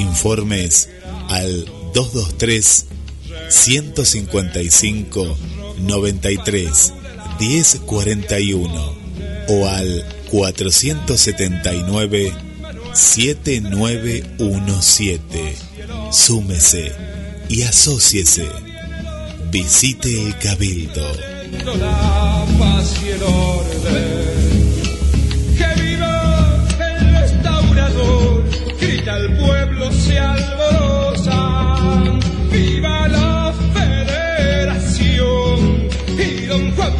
Informes al 223 155 93 1041 o al 479 7917. Súmese y asóciese. Visite el Cabildo.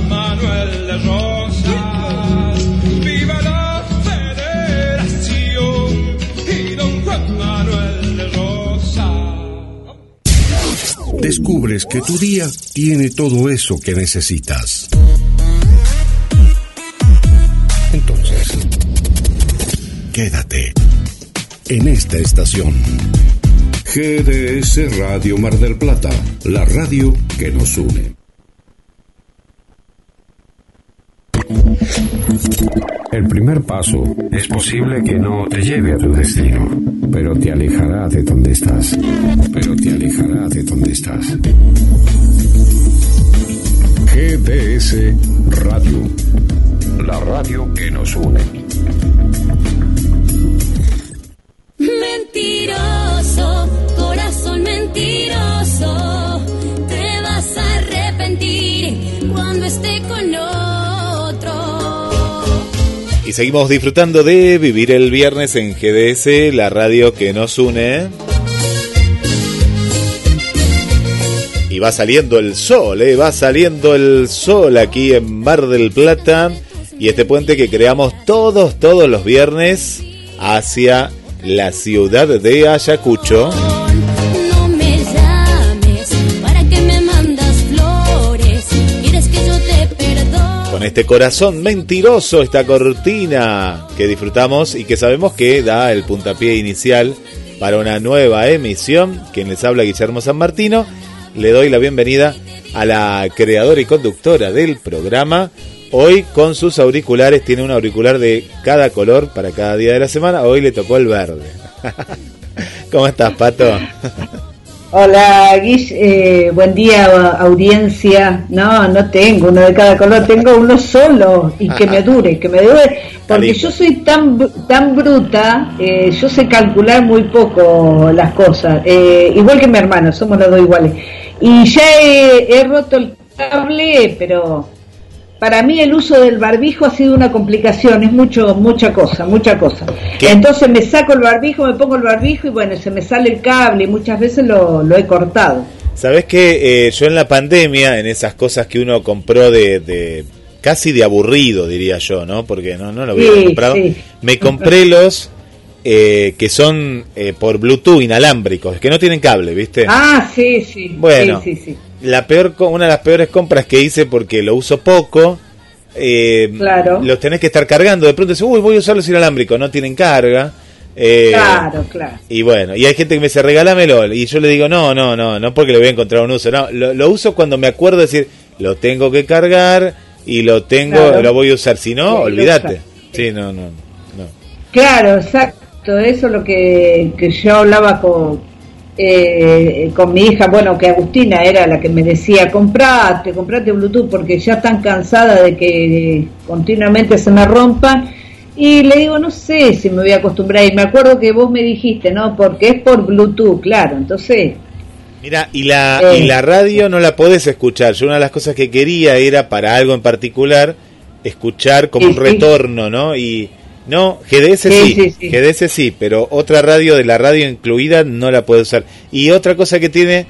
Manuel de Rosas. Viva la federación y don Juan Manuel de Rosas. Descubres que tu día tiene todo eso que necesitas. Entonces, quédate en esta estación. GDS Radio Mar del Plata, la radio que nos une. El primer paso es posible que no te lleve a tu destino, pero te alejará de donde estás. Pero te alejará de donde estás. GDS Radio, la radio que nos une. Mentiroso, corazón mentiroso, te vas a arrepentir cuando esté con otro. Y seguimos disfrutando de vivir el viernes en GDS, la radio que nos une. Y va saliendo el sol, ¿eh? va saliendo el sol aquí en Mar del Plata. Y este puente que creamos todos, todos los viernes hacia la ciudad de Ayacucho. Este corazón mentiroso, esta cortina que disfrutamos y que sabemos que da el puntapié inicial para una nueva emisión. Quien les habla, Guillermo San Martino. Le doy la bienvenida a la creadora y conductora del programa. Hoy con sus auriculares, tiene un auricular de cada color para cada día de la semana. Hoy le tocó el verde. ¿Cómo estás, Pato? Hola, Guish, eh, buen día, audiencia. No, no tengo uno de cada color, tengo uno solo y que me dure, que me dure, porque yo soy tan tan bruta, eh, yo sé calcular muy poco las cosas, eh, igual que mi hermano, somos los dos iguales. Y ya he, he roto el cable, pero para mí el uso del barbijo ha sido una complicación, es mucho, mucha cosa, mucha cosa. ¿Qué? Entonces me saco el barbijo, me pongo el barbijo y bueno, se me sale el cable y muchas veces lo, lo he cortado. Sabes que eh, yo en la pandemia, en esas cosas que uno compró de, de- casi de aburrido, diría yo, ¿no? Porque no, no lo había Sí, comprado. sí. Me compré los eh, que son eh, por Bluetooth inalámbricos, que no tienen cable, ¿viste? Ah, sí, sí. Bueno. Sí, sí, sí. La peor, una de las peores compras que hice porque lo uso poco. eh, Claro. Los tenés que estar cargando. De pronto dices, uy, voy a usar los inalámbricos. No tienen carga. Eh, Claro, claro. y bueno, y hay gente que me dice, regálamelo. Y yo le digo, no, no, no, no porque le voy a encontrar un uso. No, lo, lo uso cuando me acuerdo de decir, lo tengo que cargar y lo tengo, Claro. lo voy a usar. Si no, Sí, olvídate. Sí, no, no, no. Claro, exacto. Eso es lo que, que yo hablaba con, eh, con mi hija, bueno, que Agustina era la que me decía, comprate, comprate Bluetooth, porque ya están cansada de que continuamente se me rompan. Y le digo, no sé si me voy a acostumbrar. Y me acuerdo que vos me dijiste, ¿no? Porque es por Bluetooth, claro. Entonces, Mira, y la, Eh. y la radio no la podés escuchar. Yo una de las cosas que quería era para algo en particular escuchar como Sí, un retorno, ¿no? Y no, GDS sí, Sí, sí, sí. GDS sí, pero otra radio de la radio incluida no la puedes usar. Y otra cosa que tiene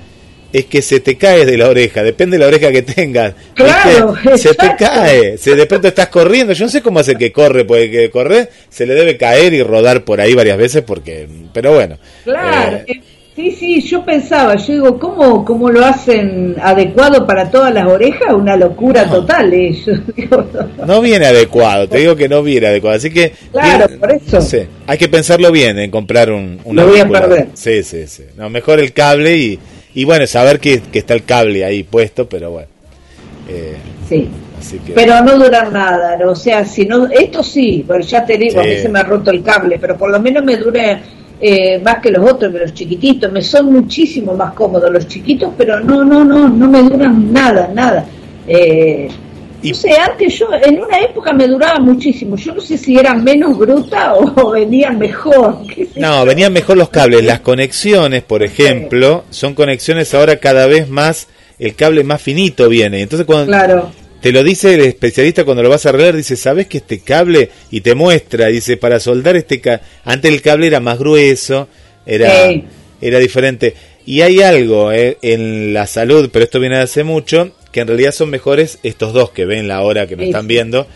es que se te cae de la oreja, depende de la oreja que tengas. Claro. Se te cae, se de pronto estás corriendo, yo no sé cómo hace que corre, porque que corre se le debe caer y rodar por ahí varias veces porque pero bueno. Claro, eh, sí, sí, yo pensaba, yo digo, ¿cómo, cómo lo hacen adecuado para todas las orejas? Una locura No. total, eh. Yo digo, no. No viene adecuado, te digo que no viene adecuado. Así que. Claro, bien, por eso. no sé, hay que pensarlo bien en comprar un, un Lo voy a perder. Sí, sí, sí. No, mejor el cable y, y bueno, saber que, que está el cable ahí puesto, pero bueno. Eh, Sí. así que. Pero no duran nada, ¿no? o sea, si no, esto sí, pero ya te digo, a mí se me ha roto el cable, pero por lo menos me dura eh, más que los otros, que los chiquititos, me son muchísimo más cómodos los chiquitos, pero no, no, no, no me duran nada, nada. Eh, Y- no sé, antes yo, en una época me duraba muchísimo, yo no sé si eran menos bruta o venían mejor. No, venían mejor los cables. Las conexiones, por ejemplo, son conexiones ahora cada vez más. El cable más finito viene. Entonces, cuando Claro, Te lo dice el especialista cuando lo vas a arreglar, dice, ¿sabes que este cable? Y te muestra, dice, para soldar este cable, antes el cable era más grueso, era, Sí. era diferente. Y hay algo eh, en la salud, pero esto viene de hace mucho, que en realidad son mejores estos dos que ven la hora que nos Sí, están viendo,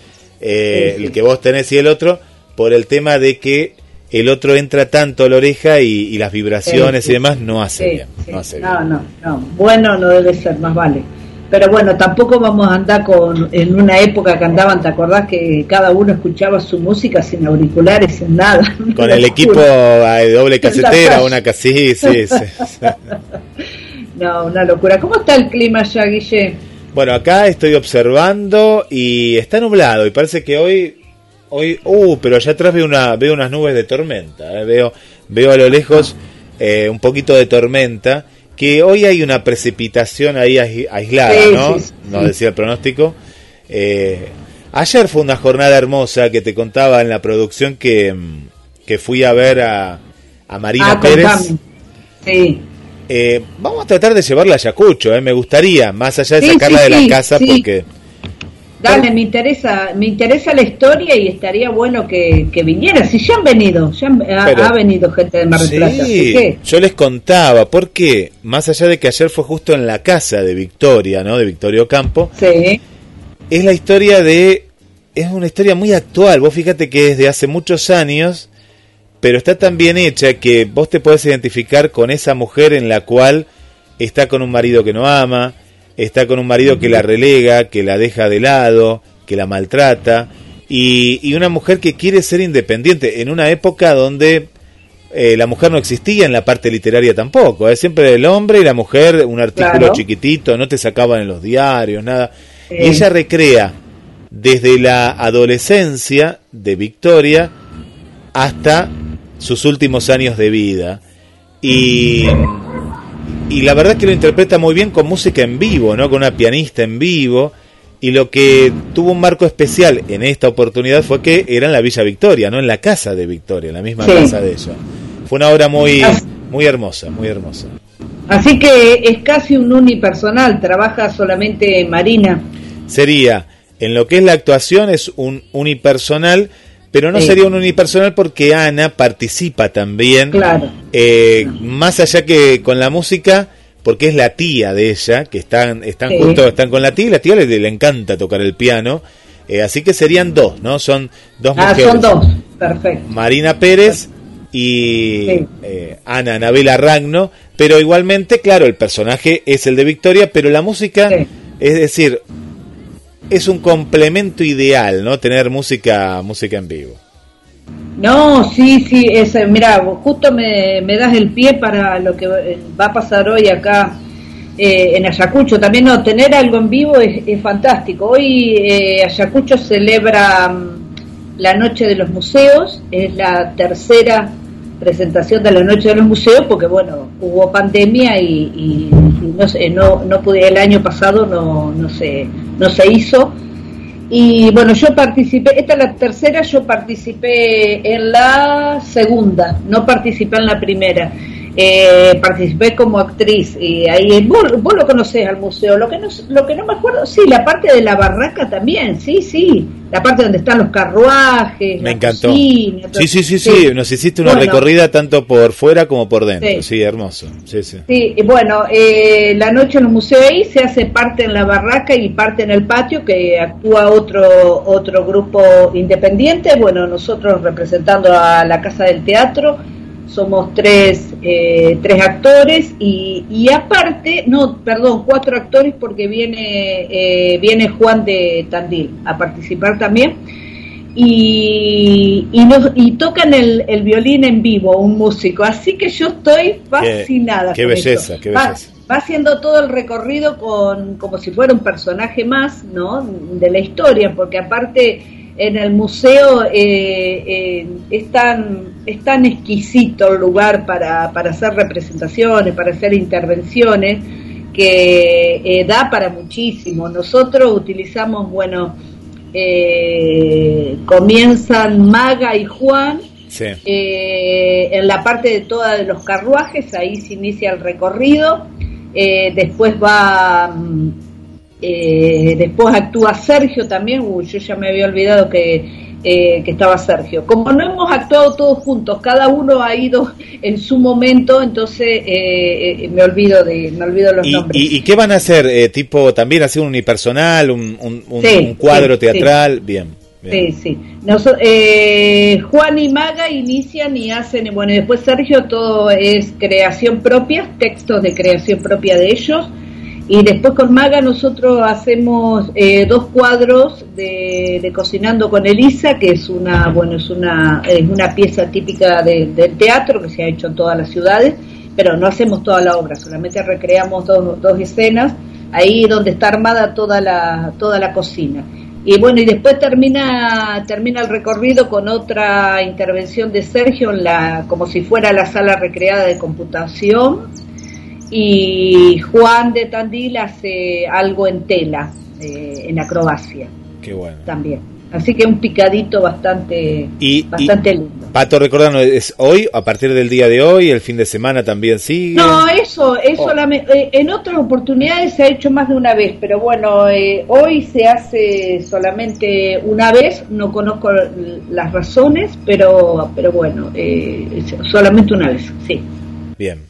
eh, Sí, el que vos tenés y el otro, por el tema de que el otro entra tanto a la oreja y, y las vibraciones y demás no hace bien. No hace no, bien. no, no, bueno no debe ser, más vale. Pero bueno, tampoco vamos a andar con, en una época que andaban, ¿te acordás que cada uno escuchaba su música sin auriculares, sin nada? Con el equipo eh, de doble casetera, una sí, sí, sí. No, una locura. ¿Cómo está el clima ya, Guille? Bueno, acá estoy observando y está nublado y parece que hoy, hoy, uh, pero allá atrás veo una, veo unas nubes de tormenta, eh, veo, veo a lo lejos eh, un poquito de tormenta, que hoy hay una precipitación ahí ais- aislada, ¿no? Nos decía el pronóstico. Eh, ayer fue una jornada hermosa que te contaba en la producción que, mm, que fui a ver a, a Marina ah, Pérez. Sí. Eh, vamos a tratar de llevarla a Ayacucho, eh, me gustaría, más allá de Sí, sacarla sí, de la sí, casa, porque Dale, me interesa, me interesa la historia y estaría bueno que, que viniera. Si ya han venido, ya han- ha, venido gente de Mar del Plata. sí, yo les contaba, porque más allá de que ayer fue justo en la casa de Victoria, ¿no? De Victorio Campo, sí, es la historia de, es una historia muy actual, vos fíjate que es de hace muchos años, pero está tan bien hecha que vos te podés identificar con esa mujer en la cual está con un marido que no ama, está con un marido que la relega, que la deja de lado, que la maltrata, y, y una mujer que quiere ser independiente en una época donde eh, la mujer no existía en la parte literaria tampoco, es siempre el hombre y la mujer, un artículo Claro. chiquitito, no te sacaban en los diarios, nada. Sí. Y ella recrea desde la adolescencia de Victoria hasta sus últimos años de vida. Y, y la verdad que lo interpreta muy bien con música en vivo, ¿no? Con una pianista en vivo. Y lo que tuvo un marco especial en esta oportunidad fue que era en la Villa Victoria, no en la casa de Victoria, en la misma Sí. casa de ella. Fue una obra muy, muy hermosa, muy hermosa. así que es casi un unipersonal, trabaja solamente Marina. sería, en lo que es la actuación, es un unipersonal, pero no sería un unipersonal porque Ana participa también, Claro. eh, más allá que con la música, porque es la tía de ella, que están, están justo, están con la tía y la tía le, le encanta tocar el piano, eh, así que serían dos, ¿no? Son dos Ah, mujeres. son dos, perfecto. Marina Pérez y Sí. eh, Ana Anabela Ragno, pero igualmente, claro, el personaje es el de Victoria, pero la música, Sí. es decir, es un complemento ideal, ¿no? Tener música, música en vivo. No, sí, sí, es, eh, mira, justo me, das el pie para lo que eh, va a pasar hoy acá eh, en Ayacucho. También no, tener algo en vivo es, es fantástico. Hoy eh, Ayacucho celebra mm, la Noche de los Museos, es la tercera presentación de la Noche de los Museos, porque bueno, hubo pandemia y, no sé, no, no pude, el año pasado no, no se, no se hizo. Y bueno, yo participé, esta es la tercera, yo participé en la segunda, no participé en la primera. Eh, participé como actriz y ahí vos, vos lo conocés al museo lo que no lo que no me acuerdo sí la parte de la barraca también sí sí la parte donde están los carruajes Me la encantó. cocina. Sí, sí, sí, sí, nos hiciste una Bueno, recorrida tanto por fuera como por dentro. Sí. Sí, hermoso. Sí, sí. Sí, y bueno, eh, la noche en el museo ahí se hace parte en la barraca y parte en el patio que actúa otro otro grupo independiente. Bueno, nosotros representando a la Casa del Teatro somos tres eh, tres actores y, y aparte, no, perdón, cuatro actores porque viene eh, viene Juan de Tandil a participar también y, y, nos- y tocan el, el violín en vivo, un músico. Así que yo estoy fascinada. qué con belleza, qué Va- belleza. Va, haciendo todo el recorrido con como si fuera un personaje más, ¿no? De la historia, porque aparte en el museo eh, eh, es, tan, es tan exquisito el lugar para, para hacer representaciones, para hacer intervenciones, que eh, da para muchísimo. Nosotros utilizamos, bueno, eh, comienzan Maga y Juan Sí. en la parte de toda de los carruajes, ahí se inicia el recorrido, después va, mm, eh, después actúa Sergio también, uy, yo ya me había olvidado que, eh, que estaba Sergio. Como no hemos actuado todos juntos, cada uno ha ido en su momento, entonces eh, eh, me olvido de, me olvido los ¿Y, nombres. y, y qué van a hacer? Eh, tipo, también hacer un unipersonal, un, un, un- Sí, un cuadro sí, teatral. Bien. bien. Sí, sí. Eh, Juan y Maga inician y hacen, bueno, y después Sergio todo es creación propia, textos de creación propia de ellos. Y después con Maga nosotros hacemos eh, dos cuadros de, de Cocinando con Elisa, que es una, bueno, es una, es una pieza típica de- del teatro que se ha hecho en todas las ciudades, pero no hacemos toda la obra, solamente recreamos dos, dos escenas, ahí donde está armada toda la, toda la cocina. Y bueno, y después termina, termina el recorrido con otra intervención de Sergio en la, como si fuera la sala recreada de computación. Y Juan de Tandil hace algo en tela, eh, en acrobacia Qué bueno. también. Así que un picadito bastante, Y- bastante y- lindo. Pato, recordando, ¿es hoy, a partir del día de hoy, el fin de semana también sigue? No, eso, es Oh. solamente, eh, en otras oportunidades se ha hecho más de una vez, pero bueno, eh, hoy se hace solamente una vez, no conozco las razones, pero, pero bueno, eh, solamente una vez, sí. Bien,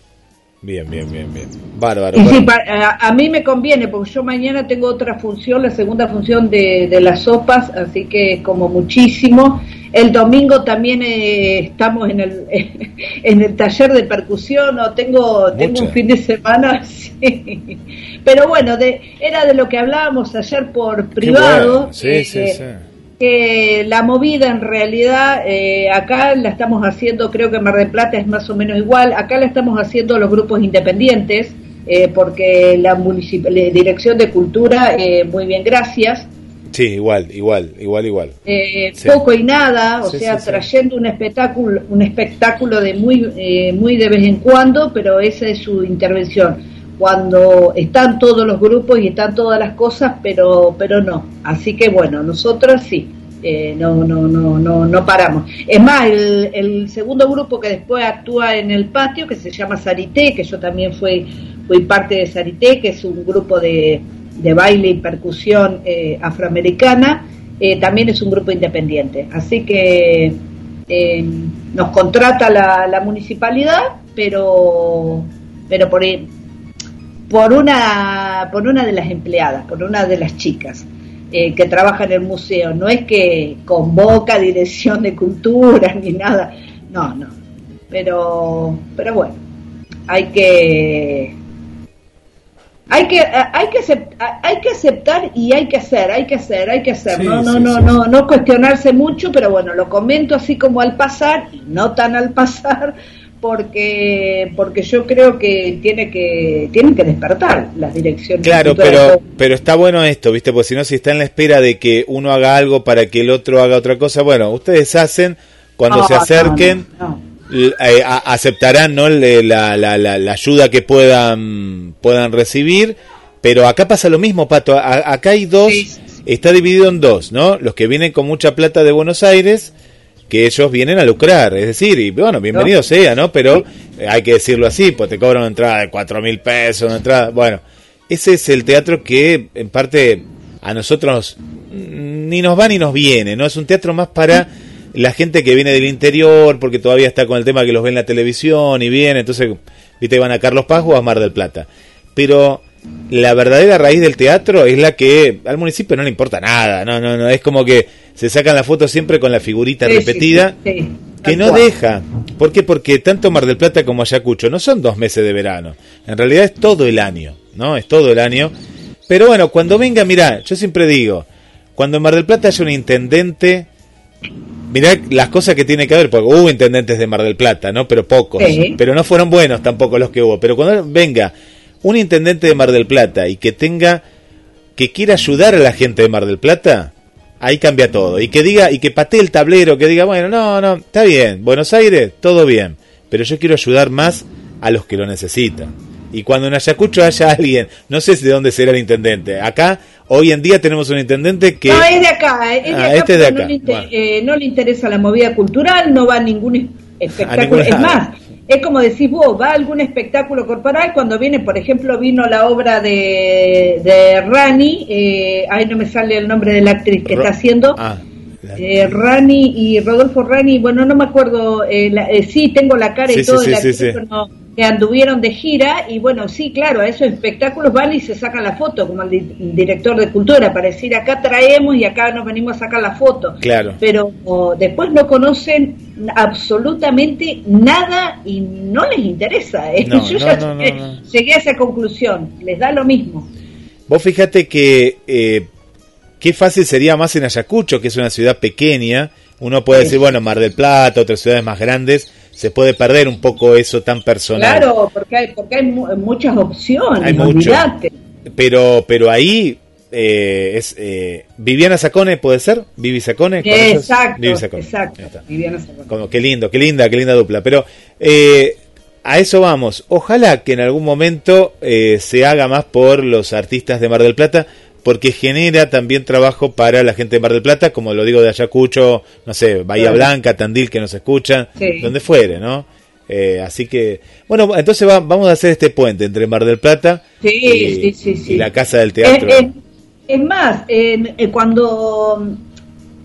bien, bien, bien, bien. Bárbaro. Y sí, pa- a, a mí me conviene, porque yo mañana tengo otra función, la segunda función de, de las sopas, así que como muchísimo. El domingo también eh, estamos en el, en el taller de percusión, o tengo, tengo un fin de semana, sí. Pero bueno, de, era de lo que hablábamos ayer por privado. bueno. Sí, eh, sí, sí. Que la movida en realidad eh, acá la estamos haciendo, creo que Mar del Plata es más o menos igual, acá la estamos haciendo los grupos independientes, eh, porque la, la Dirección de Cultura, eh, muy bien, gracias, Sí, igual, igual, igual, igual. eh, Sí. poco y nada, o Sí, sea, sí, trayendo un espectáculo, un espectáculo de muy, muy de vez en cuando, pero esa es su intervención. Cuando están todos los grupos y están todas las cosas, pero, pero no. Así que bueno, nosotros sí, eh, no, no, no, no, no paramos. Es más, el, el segundo grupo que después actúa en el patio, que se llama Sarité, que yo también fui, fui parte de Sarité, que es un grupo de, de baile y percusión eh, afroamericana, eh, también es un grupo independiente. Así que eh, nos contrata la, la municipalidad, pero, pero por, por, una, por una de las empleadas, por una de las chicas eh, que trabaja en el museo. No es que convoca dirección de cultura ni nada, no, no. Pero, pero bueno, hay que hay que hay que aceptar, hay que aceptar y hay que hacer hay que hacer hay que hacer Sí, no no sí, no sí. no no cuestionarse mucho pero bueno lo comento así como al pasar y no tan al pasar porque porque yo creo que tiene que tienen que despertar las direcciones Claro, pero, pero está bueno esto, ¿viste? Porque si no, si está en la espera de que uno haga algo para que el otro haga otra cosa, bueno, ustedes hacen, cuando No, se acerquen, no, no, eh, a- aceptarán no Le- la, la, la, la ayuda que puedan puedan recibir pero acá pasa lo mismo pato A- acá hay dos sí, está dividido en dos no los que vienen con mucha plata de Buenos Aires que ellos vienen a lucrar es decir y bueno bienvenido sea no pero hay que decirlo así pues te cobran una entrada de cuatro mil pesos una entrada bueno ese es el teatro que en parte a nosotros ni nos va ni nos viene, ¿no? Es un teatro más para la gente que viene del interior, porque todavía está con el tema que los ve en la televisión y viene, entonces, viste, van a Carlos Paz o a Mar del Plata. Pero la verdadera raíz del teatro es la que al municipio no le importa nada, no, no, no, es como que se sacan la foto siempre con la figurita Sí, repetida sí, sí, que no cual. deja. ¿Por qué? Porque tanto Mar del Plata como Ayacucho no son dos meses de verano. En realidad es todo el año, ¿no? Es todo el año. Pero bueno, cuando venga, mirá, yo siempre digo, cuando en Mar del Plata haya un intendente, mirá las cosas que tiene que haber, porque hubo intendentes de Mar del Plata, ¿no? Pero pocos. Pero no fueron buenos tampoco los que hubo. Pero cuando venga un intendente de Mar del Plata y que tenga, que quiera ayudar a la gente de Mar del Plata, ahí cambia todo. Y que diga, y que patee el tablero, que diga, bueno, no, no, está bien, Buenos Aires, todo bien, pero yo quiero ayudar más a los que lo necesitan. Y cuando en Ayacucho haya alguien, no sé de dónde será el intendente, acá hoy en día tenemos un intendente que... No, es de acá, es de Ah, acá, este es de pero acá, No, le bueno. eh, no le interesa la movida cultural, no va a ningún A espectáculo. Es más, es como decís vos, va a algún espectáculo corporal cuando viene, por ejemplo, vino la obra de, de Rani, eh, ay, no me sale el nombre de la actriz que Ro- está haciendo. Ah, la- Eh, Rani y Rodolfo Rani, bueno, no me acuerdo, eh, la- eh, sí, tengo la cara y Sí, todo, sí, la sí, no, que anduvieron de gira y bueno, sí, claro, a esos espectáculos van y se sacan la foto, como el di- director de cultura, para decir acá traemos y acá nos venimos a sacar la foto. Claro. Pero o, después no conocen absolutamente nada y no les interesa. ¿eh? No, Yo no, ya llegué a esa conclusión, les da lo mismo. Vos fíjate que eh, qué fácil sería más en Ayacucho, que es una ciudad pequeña. Uno puede Sí. decir, bueno, Mar del Plata, otras ciudades más grandes, se puede perder un poco eso tan personal. Claro, porque hay, porque hay mu- muchas opciones, Hay mucho. Pero, pero ahí eh, es eh, Viviana Sacone, ¿puede ser? Vivi Sacone. Exacto, Vivi Sacone. exacto. Viviana Sacone. Como, qué lindo, qué linda, qué linda dupla. Pero eh, a eso vamos. Ojalá que en algún momento eh, se haga más por los artistas de Mar del Plata, porque genera también trabajo para la gente de Mar del Plata, como lo digo de Ayacucho, no sé, Bahía Claro. Blanca, Tandil, que nos escuchan, Sí. donde fuere, ¿no? Eh, así que, bueno, entonces va- vamos a hacer este puente entre Mar del Plata Sí, y, sí, la Casa del Teatro. Es, más, eh, cuando,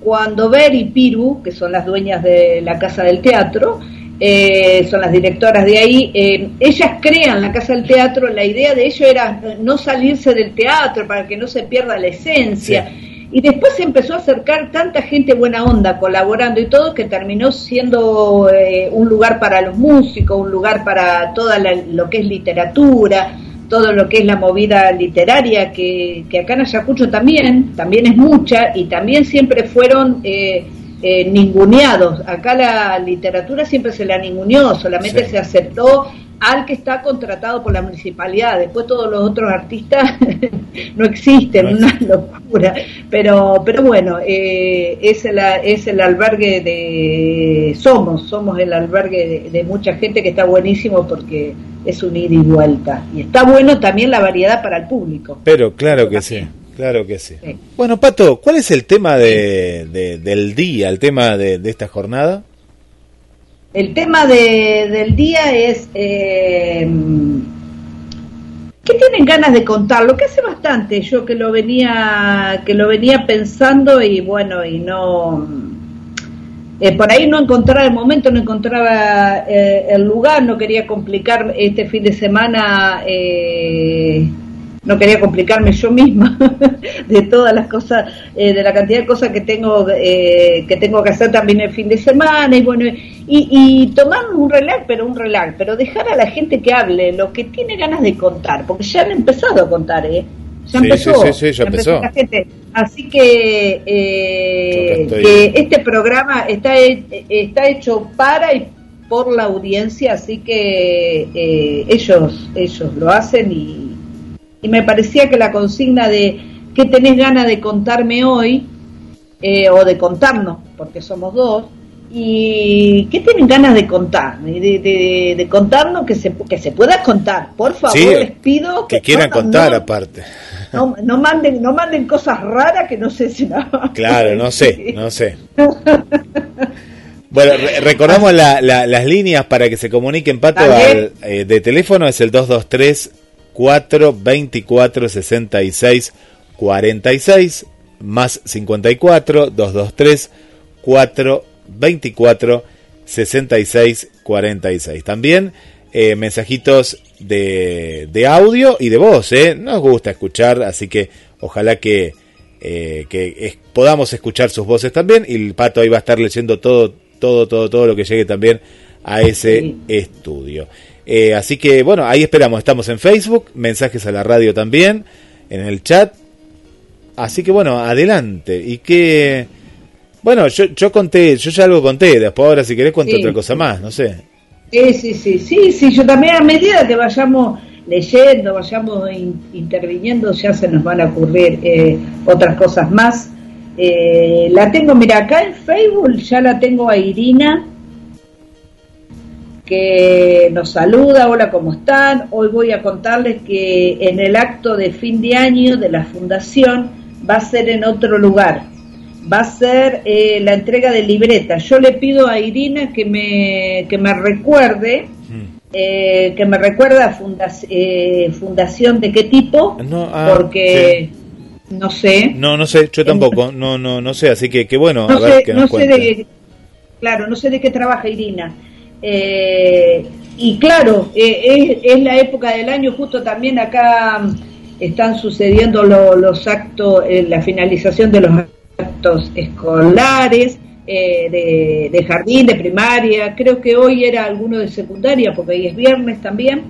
cuando Ver y Piru, que son las dueñas de la Casa del Teatro, eh, son las directoras de ahí, eh, ellas crean la Casa del Teatro, la idea de ello era no salirse del teatro para que no se pierda la esencia. Y después se empezó a acercar tanta gente buena onda colaborando y todo que terminó siendo eh, un lugar para los músicos, un lugar para toda la- lo que es literatura, todo lo que es la movida literaria, que, que acá en Ayacucho también, también es mucha y también siempre fueron eh, eh, ninguneados. Acá la literatura siempre se la ninguneó, solamente Sí. se aceptó al que está contratado por la municipalidad. Después todos los otros artistas no existen, No una locura. Pero, pero bueno, eh, es, el, es el albergue de... Somos, somos el albergue de, de mucha gente que está buenísimo porque es un ida y vuelta. Y está bueno también la variedad para el público. Pero claro que sí, claro que sí. Sí. Bueno, Pato, ¿cuál es el tema de, de- del día, el tema de, de esta jornada? El tema de, del día es eh, ¿qué tienen ganas de contar? Lo que hace bastante yo que lo venía que lo venía pensando y bueno y no eh, por ahí no encontraba el momento, no encontraba eh, el lugar, no quería complicar este fin de semana, eh, no quería complicarme yo misma de todas las cosas, eh, de la cantidad de cosas que tengo eh, que tengo que hacer también el fin de semana y bueno y, y tomar un relax, pero un relax, pero dejar a la gente que hable lo que tiene ganas de contar, porque ya han empezado a contar, ¿eh? Ya Sí, empezó, sí, sí, ya empezó. la gente. Así que, eh, que este programa está, está hecho para y por la audiencia, así que eh, ellos, ellos lo hacen y, y me parecía que la consigna de ¿qué tenés ganas de contarme hoy? eh, o de contarnos, porque somos dos, y que tienen ganas de contar, de, de, de contarnos que se, que se pueda contar. Por favor, Sí, les pido que quieran no- contar no- aparte. No, no manden, no manden cosas raras que no sé si no. Claro, no sé, no sé. Bueno, re- recordamos la- la- las líneas para que se comuniquen, Pato, al, eh, de teléfono es el 223 424 66 46 más 54 223 424 66 46. También eh, mensajitos de, de audio y de voz, ¿eh? Nos gusta escuchar, así que ojalá que, eh, que es- podamos escuchar sus voces también y el Pato ahí va a estar leyendo todo, todo, todo, todo lo que llegue también a ese estudio. Eh, así que bueno, ahí esperamos, estamos en Facebook, mensajes a la radio también, en el chat. Así que bueno, adelante. Y que, bueno, yo, yo conté, yo ya algo conté, después ahora si querés cuento Sí. otra cosa más, no sé. Sí, sí, sí, sí, sí, yo también a medida que vayamos leyendo, vayamos in- interviniendo, ya se nos van a ocurrir eh, otras cosas más. Eh, la tengo, mira, acá en Facebook ya la tengo a Irina, que nos saluda, hola, ¿cómo están? Hoy voy a contarles que en el acto de fin de año de la fundación va a ser en otro lugar, va a ser eh, la entrega de libretas. Yo le pido a Irina que me, que me recuerde, eh, que me recuerda fundac- eh, fundación de qué tipo, No, ah, porque no sé. No, no sé, yo tampoco, no, no, no sé, así que, que bueno, no a ver sé, qué no nos sé cuenta. de claro, no sé de qué trabaja Irina. Eh, y claro, eh, es, es la época del año, justo también acá mm, están sucediendo lo- los actos, eh, la finalización de los actos escolares, eh, de, de jardín, de primaria, creo que hoy era alguno de secundaria, porque hoy es viernes también,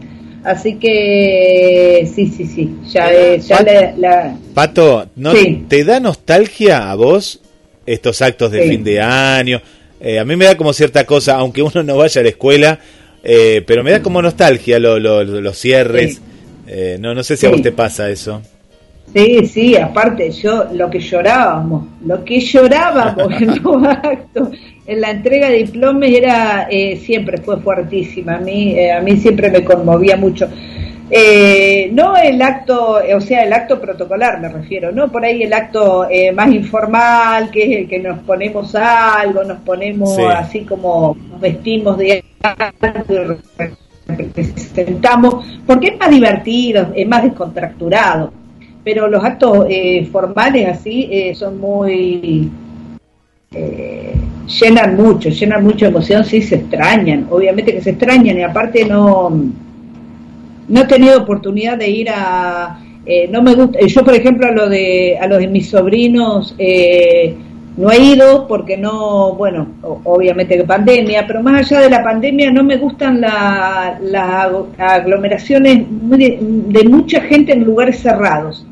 así que sí, sí, sí, ya, ya la- la, Pato, ¿no Sí. te da nostalgia a vos estos actos de Sí. fin de año? Eh, a mí me da como cierta cosa, aunque uno no vaya a la escuela, eh, pero me da como nostalgia lo- lo- lo- los cierres. Sí. Eh, no, no sé si a vos te pasa eso. Sí, sí, aparte yo lo que llorábamos, lo que llorábamos en los actos, en la entrega de diplomas era eh, siempre fue fuertísima, a mí eh, a mí siempre me conmovía mucho. Eh, no el acto, eh, o sea, el acto protocolar me refiero, no por ahí el acto eh, más informal, que es el que nos ponemos algo, nos ponemos Sí. así como nos vestimos de algo representamos, porque es más divertido, es más descontracturado pero los actos eh, formales así eh, son muy eh, llenan mucho, llenan mucha emoción, sí se extrañan, obviamente que se extrañan y aparte no no he tenido oportunidad de ir a eh, no me gusta, yo por ejemplo a lo de a los de mis sobrinos eh, no he ido porque no, bueno, obviamente que pandemia, pero más allá de la pandemia no me gustan la- las aglomeraciones de mucha gente en lugares cerrados.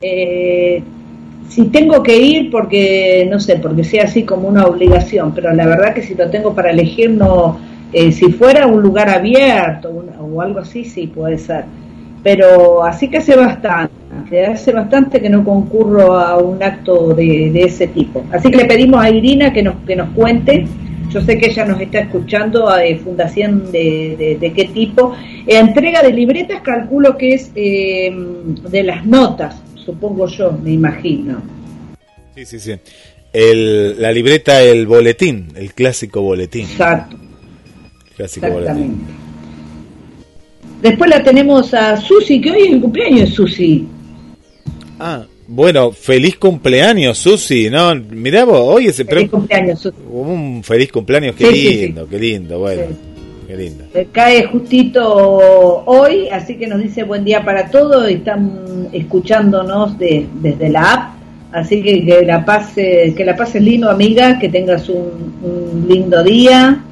Eh, si tengo que ir porque, no sé, porque sea así como una obligación, pero la verdad que si lo tengo para elegir, no, eh, si fuera un lugar abierto o algo así, sí puede ser. Pero así que hace bastante, hace bastante que no concurro a un acto de, de ese tipo. Así que le pedimos a Irina que nos, que nos cuente. Yo sé que ella nos está escuchando a eh, fundación de, de- de qué tipo. Eh, entrega de libretas, calculo que es eh, de las notas, supongo yo, me imagino. Sí, sí, sí. El, la libreta, el boletín, el clásico boletín. Exacto, Clásico exactamente. Después la tenemos a Susi, que hoy es el cumpleaños de Susi. Ah, bueno, feliz cumpleaños, Susi. No, mirá vos, hoy es Feliz cumpleaños, Susi. un feliz cumpleaños, qué Sí, sí, sí. lindo, qué lindo, bueno, qué lindo. Eh, Cae justito hoy, así que nos dice buen día para todos y están escuchándonos de- desde la app. Así que que la pase, que la pases lindo, amiga, que tengas un, un lindo día,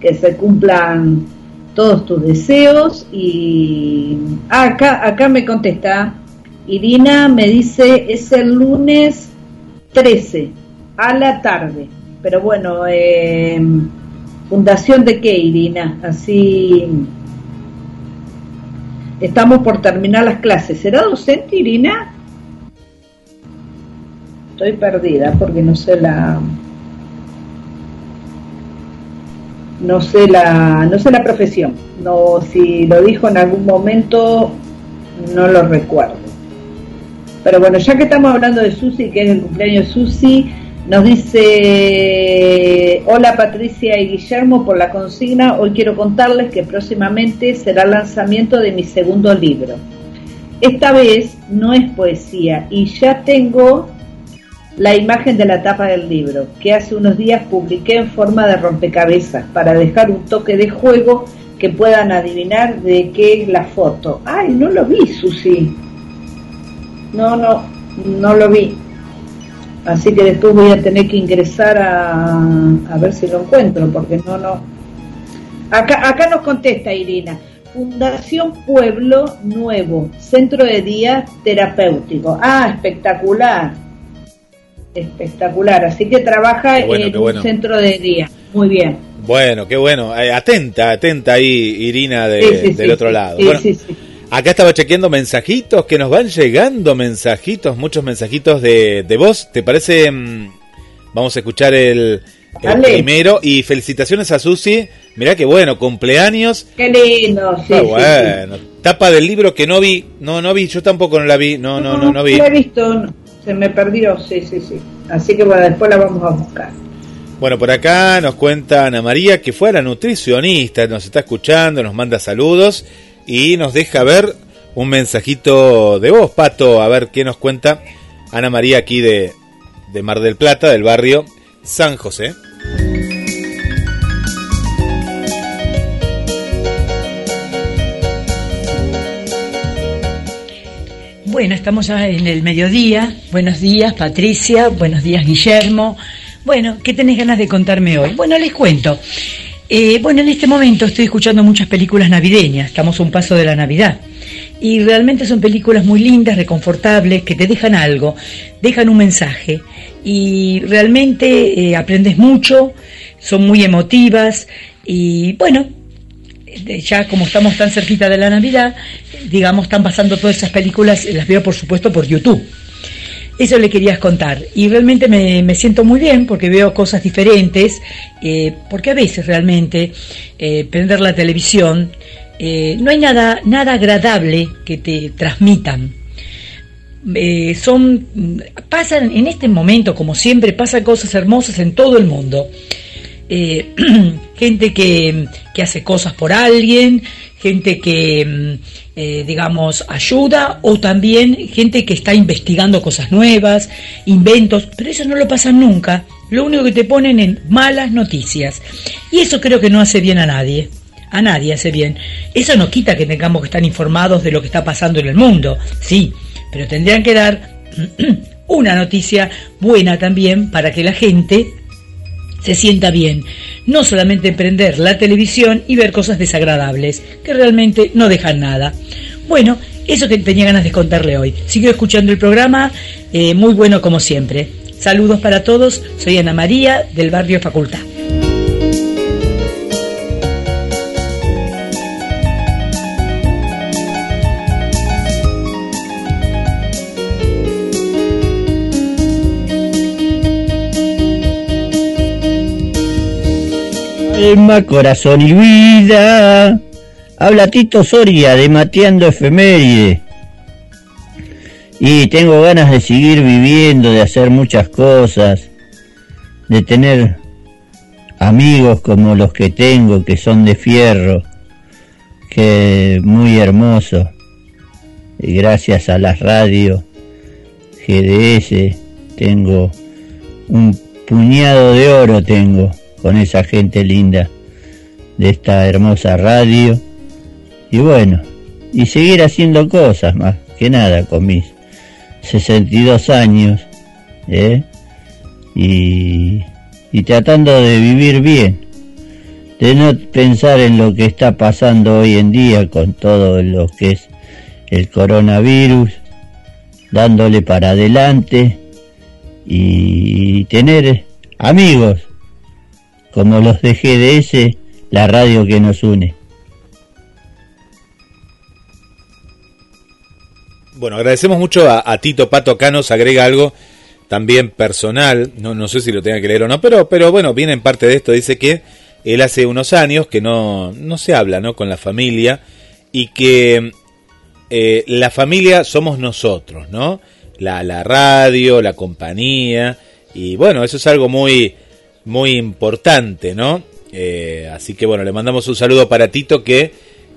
que se cumplan todos tus deseos y ah, acá acá me contesta. Irina me dice es el lunes 13 a la tarde pero bueno eh, fundación de qué Irina así estamos por terminar las clases. Será docente Irina estoy perdida porque no sé la no sé la no sé la profesión no si lo dijo en algún momento no lo recuerdo. Pero bueno ya que estamos hablando de Susi que es el cumpleaños de Susi nos dice hola Patricia y Guillermo por la consigna. Hoy quiero contarles que próximamente será el lanzamiento de mi segundo libro. Esta vez no es poesía y ya tengo la imagen de la tapa del libro, que hace unos días publiqué en forma de rompecabezas para dejar un toque de juego que puedan adivinar de qué es la foto. Ay, no lo vi, Susi. No, no, no lo vi. Así que después voy a tener que ingresar a, a ver si lo encuentro, porque no, no. Acá, acá nos contesta Irina. Fundación Pueblo Nuevo, Centro de Día Terapéutico. Ah, espectacular espectacular. Así que trabaja en un centro de día. Muy bien. Bueno, qué bueno. Eh, atenta, atenta ahí, Irina, del otro lado. acá estaba chequeando mensajitos que nos van llegando, mensajitos, muchos mensajitos de, de voz. ¿Te parece? Mm, vamos a escuchar el, primero. Y felicitaciones a Susi. Mirá qué bueno, cumpleaños. Qué lindo, sí. bueno. Tapa del libro que no vi. No, no vi, yo tampoco no la vi. No, no, no, no, vi. No he visto. Se me perdió, sí, sí, sí. Así que bueno, después la vamos a buscar. Bueno, por acá nos cuenta Ana María que fue a la nutricionista, nos está escuchando, nos manda saludos y nos deja ver un mensajito de voz, Pato, a ver qué nos cuenta Ana María aquí de, de Mar del Plata, del barrio San José. Bueno, estamos ya en el mediodía. Buenos días, Patricia. Buenos días, Guillermo. Bueno, ¿qué tenés ganas de contarme hoy? Bueno, les cuento. Eh, bueno, en este momento estoy escuchando muchas películas navideñas. Estamos a un paso de la Navidad. Y realmente son películas muy lindas, reconfortables, que te dejan algo, dejan un mensaje. Y realmente eh, aprendes mucho, son muy emotivas. Y bueno, ya como estamos tan cerquita de la Navidad, digamos, están pasando todas esas películas, las veo por supuesto por YouTube. Eso le querías contar. Y realmente me, siento muy bien porque veo cosas diferentes, eh, porque a veces realmente eh, prender la televisión, eh, no hay nada, nada agradable que te transmitan. son, pasan en este momento, como siempre, pasan cosas hermosas en todo el mundo. gente que, que hace cosas por alguien, gente que, mm, eh, digamos, ayuda o también gente que está investigando cosas nuevas, inventos, pero eso no lo pasan nunca. Lo único que te ponen en malas noticias. Y eso creo que no hace bien a nadie. A nadie hace bien. Eso no quita que tengamos que estar informados de lo que está pasando en el mundo, sí, pero tendrían que dar una noticia buena también para que la gente se sienta bien, no solamente prender la televisión y ver cosas desagradables, que realmente no dejan nada. Bueno, eso que tenía ganas de contarle hoy. Sigo escuchando el programa, eh, muy bueno como siempre. Saludos para todos, soy Ana María del barrio Facultad. Alma, corazón y vida. Habla Tito Soria de Mateando Efeméride. Y tengo ganas de seguir viviendo, de hacer muchas cosas, de tener amigos como los que tengo, que son de fierro, que muy hermoso. Y gracias a las radios GDS tengo un puñado de oro tengo con esa gente linda de esta hermosa radio. Y bueno, y seguir haciendo cosas más que nada con mis 62 años, ¿eh? y, y tratando de vivir bien, de no pensar en lo que está pasando hoy en día con todo lo que es el coronavirus, dándole para adelante y tener amigos como los de GDS, la radio que nos une. Bueno, agradecemos mucho a, Tito Pato Canos, agrega algo también personal, no, no sé si lo tenga que leer o no, pero, pero bueno, viene en parte de esto, dice que él hace unos años que no, no se habla ¿no? con la familia y que eh, la familia somos nosotros, ¿no? La, la radio, la compañía, y bueno, eso es algo muy, muy importante, ¿no? Eh, así que bueno, le mandamos un saludo para Tito que,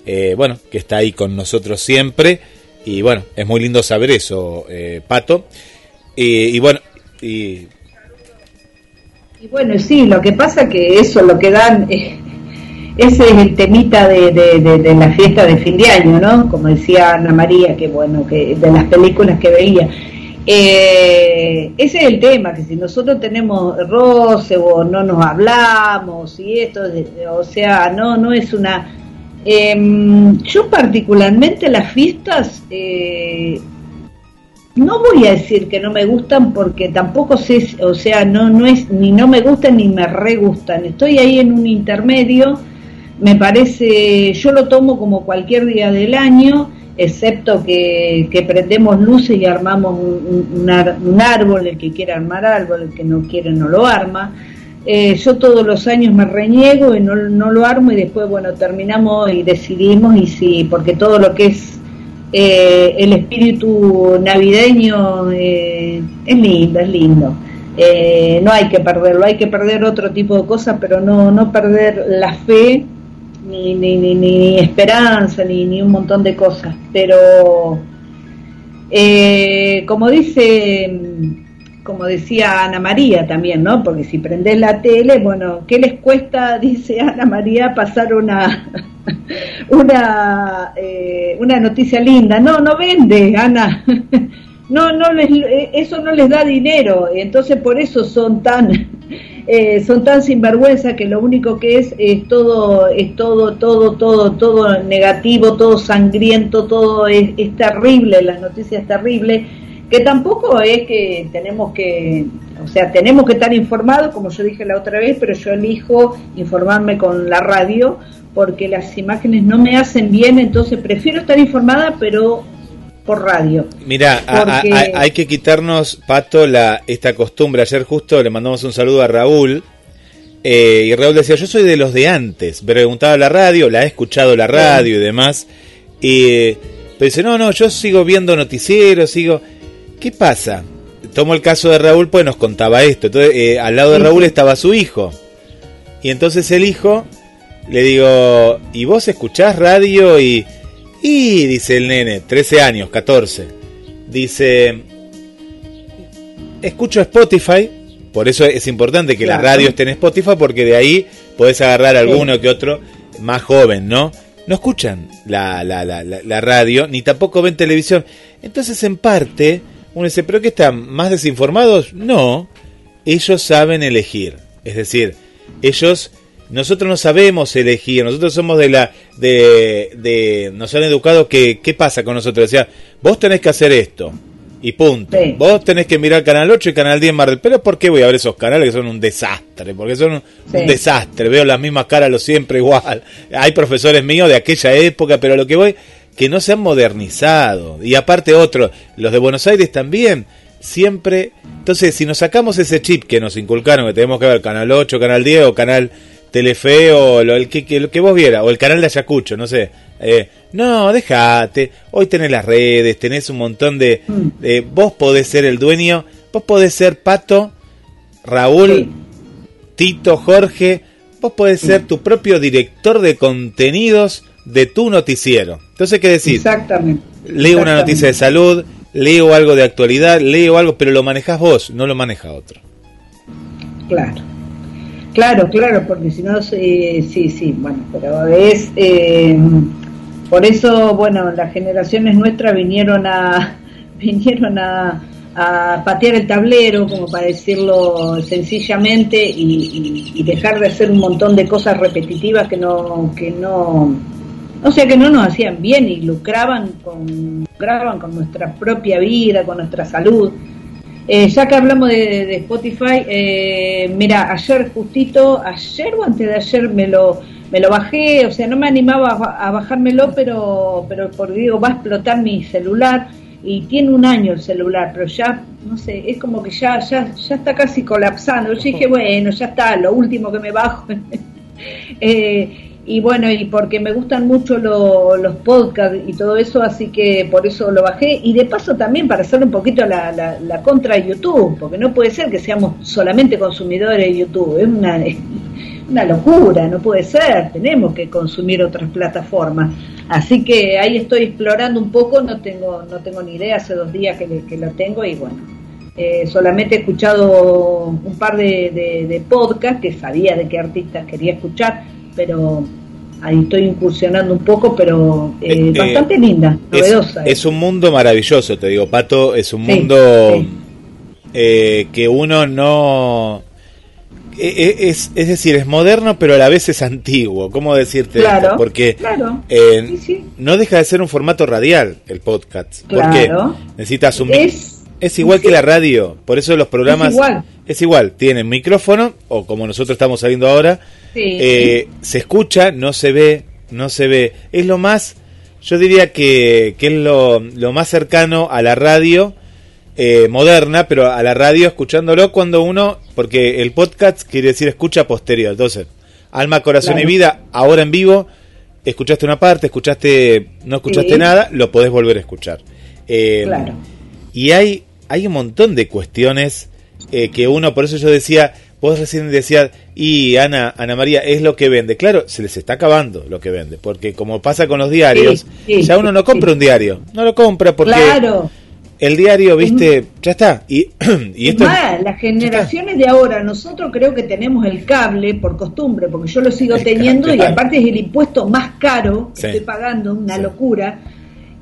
eh, bueno, que está ahí con nosotros siempre, y bueno, es muy lindo saber eso, eh, Pato. Y, y bueno, y Y bueno, sí, lo que pasa que eso, lo que dan, eh, ese es el temita de, de, de- de la fiesta de fin de año, ¿no? Como decía Ana María, que bueno, que de las películas que veía. Eh, ese es el tema, que si nosotros tenemos roce o no nos hablamos y esto, o sea, no, no es una... Em, yo particularmente las fiestas... eh, no voy a decir que no me gustan porque tampoco sé, o sea, no no es ni no me gustan ni me re gustan. Estoy ahí en un intermedio. Me parece, yo lo tomo como cualquier día del año, excepto que, que prendemos luces y armamos un, árbol, el que quiera armar árbol, el que no quiere no lo arma. Eh, yo todos los años me reniego y no, no lo armo y después, bueno, terminamos y decidimos y sí, porque todo lo que es eh, el espíritu navideño eh, es lindo, es lindo. Eh, no hay que perderlo, hay que perder otro tipo de cosas, pero no, no perder la fe, ni, ni, ni, ni esperanza, ni, ni un montón de cosas. Pero, eh, como dice, como decía Ana María también, ¿no? Porque si prendés la tele, bueno, ¿qué les cuesta, dice Ana María, pasar una una eh, una noticia linda? No, no vende, Ana. No, no les, eh, eso no les da dinero, entonces por eso son tan eh, son tan sinvergüenza que lo único que es es todo es todo todo todo todo negativo, todo sangriento, todo es, es terrible, las noticias terribles que tampoco es que tenemos que, o sea, tenemos que estar informados, como yo dije la otra vez, pero yo elijo informarme con la radio porque las imágenes no me hacen bien, entonces prefiero estar informada, pero por radio. Mira, a- a- Porque- a- hay que quitarnos, Pato, la, esta costumbre. Ayer justo le mandamos un saludo a Raúl. eh, y Raúl decía, yo soy de los de antes. Preguntaba la radio, la he escuchado la radio y demás. Y, pero dice, no, no, yo sigo viendo noticieros, sigo... ¿Qué pasa? Tomo el caso de Raúl, pues nos contaba esto. Entonces, eh, al lado de Raúl estaba su hijo. Y entonces el hijo le digo, ¿y vos escuchás radio? Y, y dice el nene, 13 años, 14. Dice, escucho Spotify, por eso es importante que la radio esté en Spotify, porque de ahí podés agarrar alguno que otro más joven, ¿no? No escuchan la, la, la, la, la radio, ni tampoco ven televisión. Entonces, en parte, uno dice, ¿pero qué están? ¿Más desinformados? No, ellos saben elegir. Es decir, ellos, nosotros no sabemos elegir, nosotros somos de la, de, de, nos han educado que, ¿qué pasa con nosotros? Decía, vos tenés que hacer esto. Y punto. Sí. Vos tenés que mirar Canal 8 y Canal 10 Mar del Pero ¿por qué voy a ver esos canales que son un desastre? Porque son un, Sí. un desastre. Veo las mismas caras lo siempre igual. Hay profesores míos de aquella época, pero lo que voy, que no se han modernizado. Y aparte otro, los de Buenos Aires también, siempre... Entonces, si nos sacamos ese chip que nos inculcaron, que tenemos que ver Canal 8, Canal 10 o Canal Telefe o lo, el que, que, lo que vos vieras, o el canal de Ayacucho, no sé. Eh, no, dejate. Hoy tenés las redes, tenés un montón de, Vos podés ser el dueño, vos podés ser Pato, Raúl, Sí. Tito, Jorge. Vos podés ser tu propio director de contenidos de tu noticiero. Entonces, ¿qué decís? Exactamente. Leo una noticia de salud, leo algo de actualidad, leo algo, pero lo manejás vos, no lo maneja otro. Claro. Claro, claro, porque si no, sí, sí, sí, bueno, pero es, eh, por eso, bueno, las generaciones nuestras vinieron a, vinieron a, patear el tablero, como para decirlo sencillamente, y, y- y dejar de hacer un montón de cosas repetitivas que no, que no, o sea, que no nos hacían bien y lucraban con, lucraban con nuestra propia vida, con nuestra salud. Eh, ya que hablamos de, de Spotify, eh, mira, ayer justito, ayer o antes de ayer me lo me lo bajé, o sea, no me animaba a, ba- a bajármelo, pero pero porque digo, va a explotar mi celular y tiene un año el celular, pero ya, no sé, es como que ya ya ya está casi colapsando. Yo dije, bueno, ya está, lo último que me bajo Eh, y bueno, y porque me gustan mucho lo- los podcasts y todo eso, así que por eso lo bajé. Y de paso también para hacer un poquito la, la, la contra de YouTube, porque no puede ser que seamos solamente consumidores de YouTube, es una, una locura, no puede ser, tenemos que consumir otras plataformas. Así que ahí estoy explorando un poco, no tengo, no tengo ni idea, hace dos días que, que lo tengo y bueno, eh, solamente he escuchado un par de, de, de podcasts que sabía de qué artistas quería escuchar, pero ahí estoy incursionando un poco, pero eh, Eh, eh, bastante linda, Es, novedosa. es un mundo maravilloso, te digo, Pato, es un Sí, mundo sí. eh, que uno no... eh, eh, Es, es decir, es moderno, pero a la vez es antiguo. ¿Cómo decirte Claro, esto? Porque claro. eh, Sí, no deja de ser un formato radial el podcast. Claro. Porque necesitas un... Es- es igual que la radio, por eso los programas... Es igual. es igual, tienen micrófono, o como nosotros estamos saliendo ahora, Sí. eh, se escucha, no se ve, no se ve. Es lo más, yo diría que, que es lo, lo más cercano a la radio eh, moderna, pero a la radio escuchándolo cuando uno, porque el podcast quiere decir escucha posterior. Entonces, alma, corazón Claro. y vida, ahora en vivo, escuchaste una parte, escuchaste, no escuchaste Sí. nada, lo podés volver a escuchar. Eh, Claro. y hay, hay un montón de cuestiones eh, que uno, por eso yo decía, vos recién decías, y Ana, Ana María, es lo que vende. Claro, se les está acabando lo que vende, porque como pasa con los diarios, Sí, sí, ya uno no compra sí. un diario, no lo compra porque Claro. el diario, viste, ya está. Y, y esto las generaciones de ahora, nosotros creo que tenemos el cable por costumbre, porque yo lo sigo El teniendo y aparte es el impuesto más caro que estoy pagando, una locura.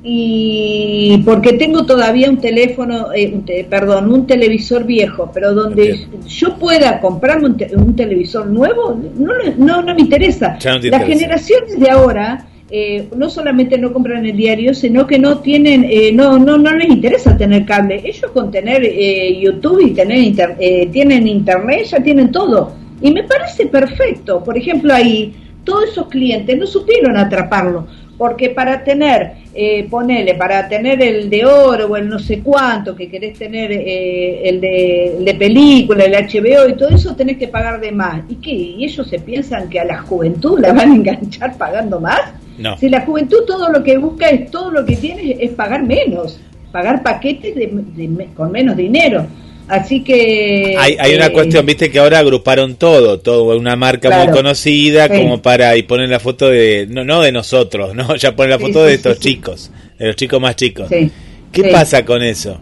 Y porque tengo todavía un teléfono, eh, un te- perdón, un televisor viejo, pero donde Entiendo. yo pueda comprarme un, te- un televisor nuevo, no, no, no me interesa. No Las interesa. generaciones de ahora eh, no solamente no compran el diario, sino que no tienen, eh, no, no, no les interesa tener cable. Ellos con tener eh, YouTube y tener inter- eh, tienen internet ya tienen todo. Y me parece perfecto. Por ejemplo, ahí todos esos clientes no supieron atraparlo. Porque para tener, eh, ponele, para tener el de oro o el no sé cuánto, que querés tener eh, el, de, el de película, el HBO y todo eso, tenés que pagar de más. ¿Y qué? ¿Y ellos se piensan que a la juventud la van a enganchar pagando más? No. Si la juventud todo lo que busca es todo lo que tiene es pagar menos, pagar paquetes de, de con menos dinero. Así que hay, hay una eh, cuestión, viste, que ahora agruparon todo, todo, una marca muy conocida, Sí. como para, y ponen la foto de, no, no de nosotros, no, ya ponen la foto sí, de estos sí. chicos, de los chicos más chicos. ¿Qué pasa con eso?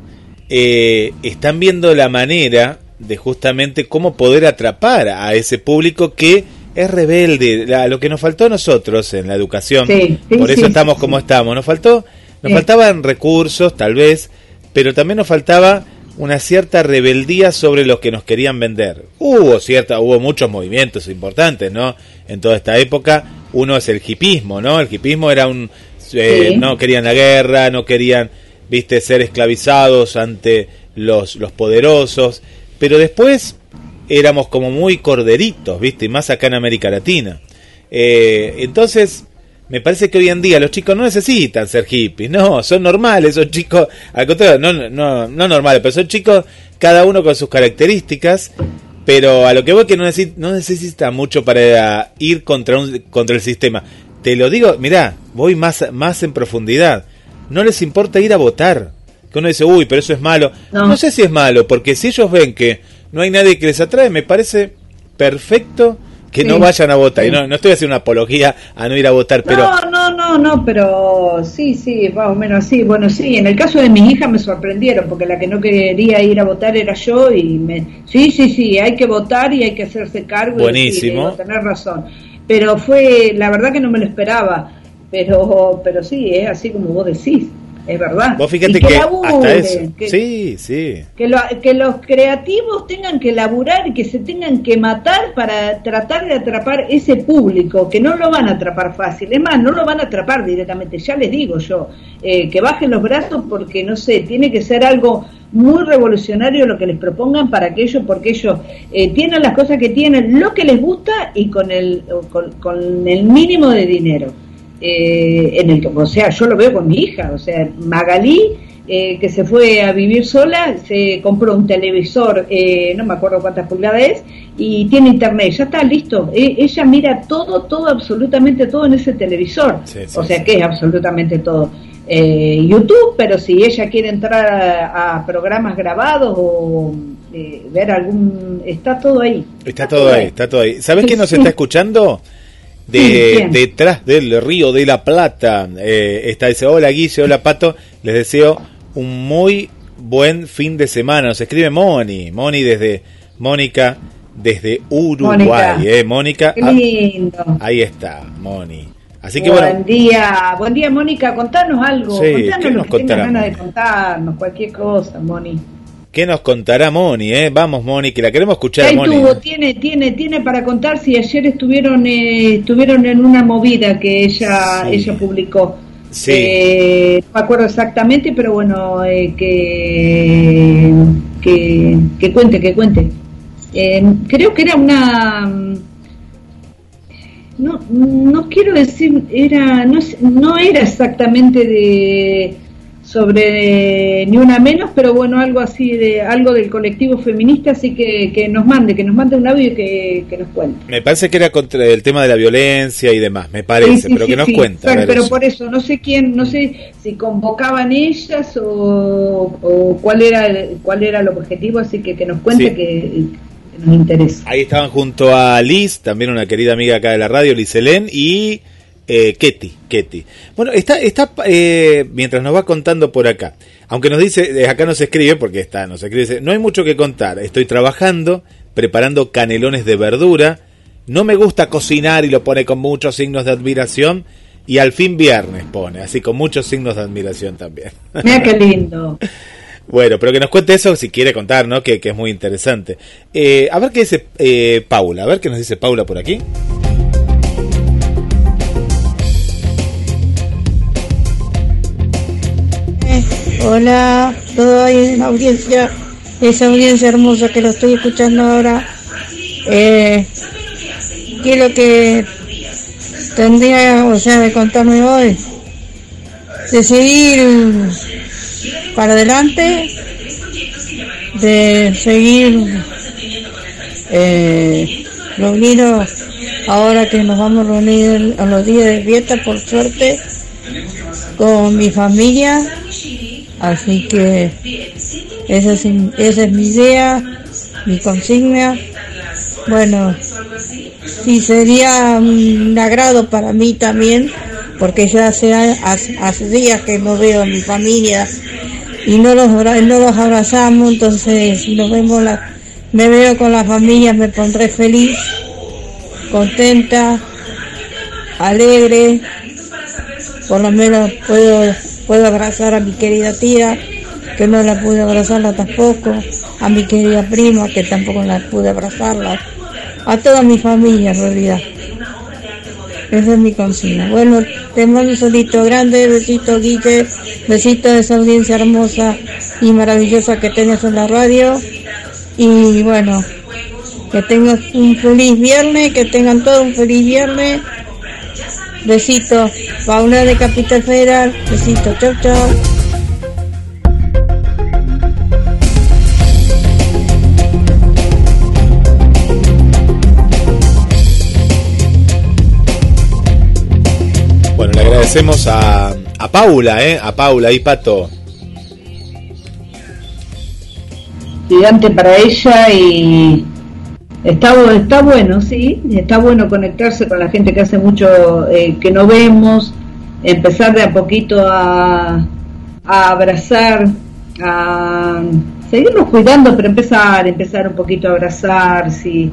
Eh, están viendo la manera de justamente cómo poder atrapar a ese público que es rebelde, La- lo que nos faltó a nosotros en la educación, por eso estamos como estamos, nos faltó, nos faltaban recursos tal vez, pero también nos faltaba una cierta rebeldía sobre lo que nos querían vender. Hubo cierta, hubo muchos movimientos importantes, ¿no? En toda esta época, uno es el hipismo, ¿no? El hipismo era un eh, Sí. no querían la guerra, no querían, viste, ser esclavizados ante los, los poderosos, pero después éramos como muy corderitos, viste, y más acá en América Latina. Eh, entonces, me parece que hoy en día los chicos no necesitan ser hippies, no, son normales, son chicos, al contrario, no, no, no normales, pero son chicos cada uno con sus características, pero a lo que voy que no necesita, no necesita mucho para ir contra, un, contra el sistema. Te lo digo, mirá, voy más, más en profundidad. No les importa ir a votar. Que uno dice, uy, pero eso es malo. No. No. sé si es malo, porque si ellos ven que no hay nadie que les atrae, me parece perfecto que Sí. no vayan a votar. Y no, no estoy haciendo una apología a no ir a votar, pero No, no, no, no, pero sí, sí, más o menos así. Bueno, sí, en el caso de mis hijas me sorprendieron, porque la que no quería ir a votar era yo y me... Sí, sí, sí, hay que votar y hay que hacerse cargo. y Buenísimo. digo, tener razón. Pero fue, la verdad que no me lo esperaba, pero, pero sí, es así como vos decís, es verdad. vos fíjate Y que, laburen, hasta eso. que- Sí, sí. que, lo- que los creativos tengan que laburar y que se tengan que matar para tratar de atrapar ese público, que no lo van a atrapar fácil. Es más, no lo van a atrapar directamente, ya les digo yo, eh, que bajen los brazos porque, no sé, tiene que ser algo muy revolucionario lo que les propongan para que ellos, porque ellos eh, tienen las cosas que tienen, lo que les gusta y con el, con, con el mínimo de dinero. Eh, en el, o sea, yo lo veo con mi hija, o sea, Magalí, eh, que se fue a vivir sola, se compró un televisor, eh, no me acuerdo cuántas pulgadas es, y tiene internet, ya está listo. E- ella mira todo, todo, absolutamente todo en ese televisor, Sí, sí, o sea sí. que es absolutamente todo. Eh, YouTube, pero si ella quiere entrar a, a programas grabados o eh, ver algún, está todo ahí. Está todo ahí, está todo ahí. ¿Sabes quién nos está escuchando? De, detrás del río de la Plata. Eh, está, dice, hola Guille, hola Pato. Les deseo un muy buen fin de semana. Nos escribe Moni. Moni desde, Mónica, desde Uruguay. Mónica. Eh, Mónica. Qué ah, lindo. ahí está, Moni. Así que buen bueno, día, buen día Mónica, contanos algo, Sí, contanos ¿qué lo que tengas ganas de contarnos, cualquier cosa, Moni. ¿Qué nos contará Moni? Eh? Vamos, Moni, que la queremos escuchar, Ahí Moni. tuvo, tiene, tiene, tiene para contar si ayer estuvieron, eh, estuvieron en una movida que ella, Sí. ella publicó. Sí. Eh, no me acuerdo exactamente, pero bueno, eh, que, que, que cuente, que cuente. Eh, creo que era una mm, no, no quiero decir era no, es- no era exactamente de sobre ni una menos pero bueno algo así de algo del colectivo feminista así que, que nos mande que nos mande un audio y que, que nos cuente Me parece que era contra el tema de la violencia y demás, me parece, Sí, sí, pero sí, que nos a Pero, pero eso. por eso, no sé quién, no sé si convocaban ellas o, o cuál era el- cuál era el objetivo, así que que nos cuente que, nos interesa. Ahí estaban junto a Liz, también una querida amiga acá de la radio, Liz Helen, y eh, Ketty, Ketty. Bueno, está, está eh, mientras nos va contando por acá, aunque nos dice, eh, acá nos escribe, porque está, nos escribe, dice, no hay mucho que contar, estoy trabajando, preparando canelones de verdura, no me gusta cocinar y lo pone con muchos signos de admiración, y al fin viernes pone, así con muchos signos de admiración también. Mira qué lindo. Bueno, pero que nos cuente eso si quiere contar, ¿no? Que, que es muy interesante. Eh, a ver qué dice eh, Paula, a ver qué nos dice Paula por aquí. Hola, en la audiencia, esa audiencia hermosa que lo estoy escuchando ahora. Eh, ¿Qué es lo que tendría, o sea, de contarme hoy? De seguir para adelante, de seguir eh, reunidos ahora que nos vamos a reunir a los días de fiesta, por suerte, con mi familia. Así que esa es, esa es mi idea, mi consigna. Bueno, sí sería un agrado para mí también, porque ya hace, hace, días que no veo a mi familia y no los, no los abrazamos, entonces si nos vemos la, me veo con la familia, me pondré feliz, contenta, alegre, por lo menos puedo, puedo abrazar a mi querida tía, que no la pude abrazarla tampoco, a mi querida prima, que tampoco la pude abrazarla, a toda mi familia en realidad. Esa es mi consigna. Bueno, te mando un solito grande, besito Guille, besito de esa audiencia hermosa y maravillosa que tienes en la radio. Y bueno, que tengas un feliz viernes, que tengan todo un feliz viernes. Besito, Paula de Capital Federal, besito, chau chau. Bueno, le agradecemos a, a Paula, ¿eh? A Paula y Pato. Gigante para ella y está, está bueno, sí, está bueno conectarse con la gente que hace mucho eh, que no vemos, empezar de a poquito a, a abrazar, a seguirnos cuidando, pero empezar, empezar un poquito a abrazar, sí.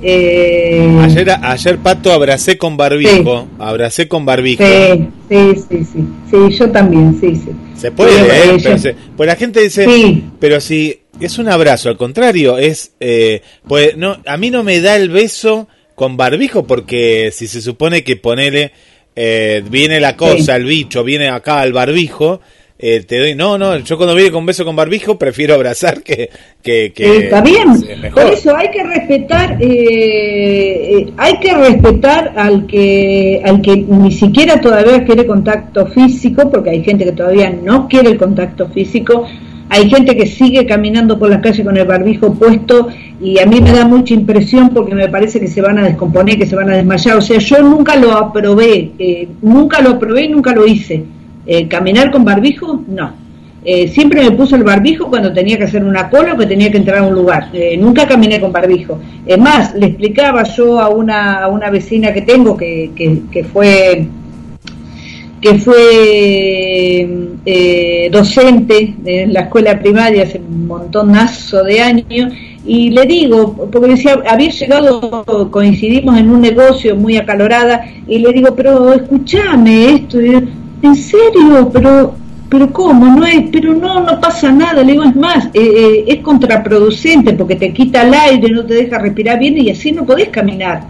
Eh, Ayer, ayer Pato abracé con barbijo, abracé con barbijo. sí, sí, sí, sí, sí, yo también, sí, sí. Se puede, ¿eh? Pero, se- pues la gente dice, Sí. pero si es un abrazo, al contrario, es, eh, pues no, a mí no me da el beso con barbijo porque si se supone que ponele, eh, viene la cosa, el bicho, viene acá al barbijo, eh, te doy, no, no, yo cuando viene con beso con barbijo prefiero abrazar que... que, que está bien, es mejor. por eso hay que respetar, eh, eh, hay que respetar al que, al que ni siquiera todavía quiere contacto físico, porque hay gente que todavía no quiere el contacto físico, hay gente que sigue caminando por las calles con el barbijo puesto y a mí me da mucha impresión porque me parece que se van a descomponer, que se van a desmayar. O sea, yo nunca lo aprobé, eh, nunca lo aprobé nunca lo hice. Eh, caminar con barbijo, no. Eh, siempre me puso el barbijo cuando tenía que hacer una cola o que tenía que entrar a un lugar. Eh, nunca caminé con barbijo. Es más, le explicaba yo a una, a una vecina que tengo que, que fue que fue eh, docente en la escuela primaria hace un montonazo de años y le digo, porque decía, había llegado, coincidimos en un negocio muy acalorada y le digo, pero escúchame esto, ¿en serio? Pero pero cómo no es pero no no pasa nada le digo es más eh, eh, es contraproducente porque te quita el aire no te deja respirar bien y así no podés caminar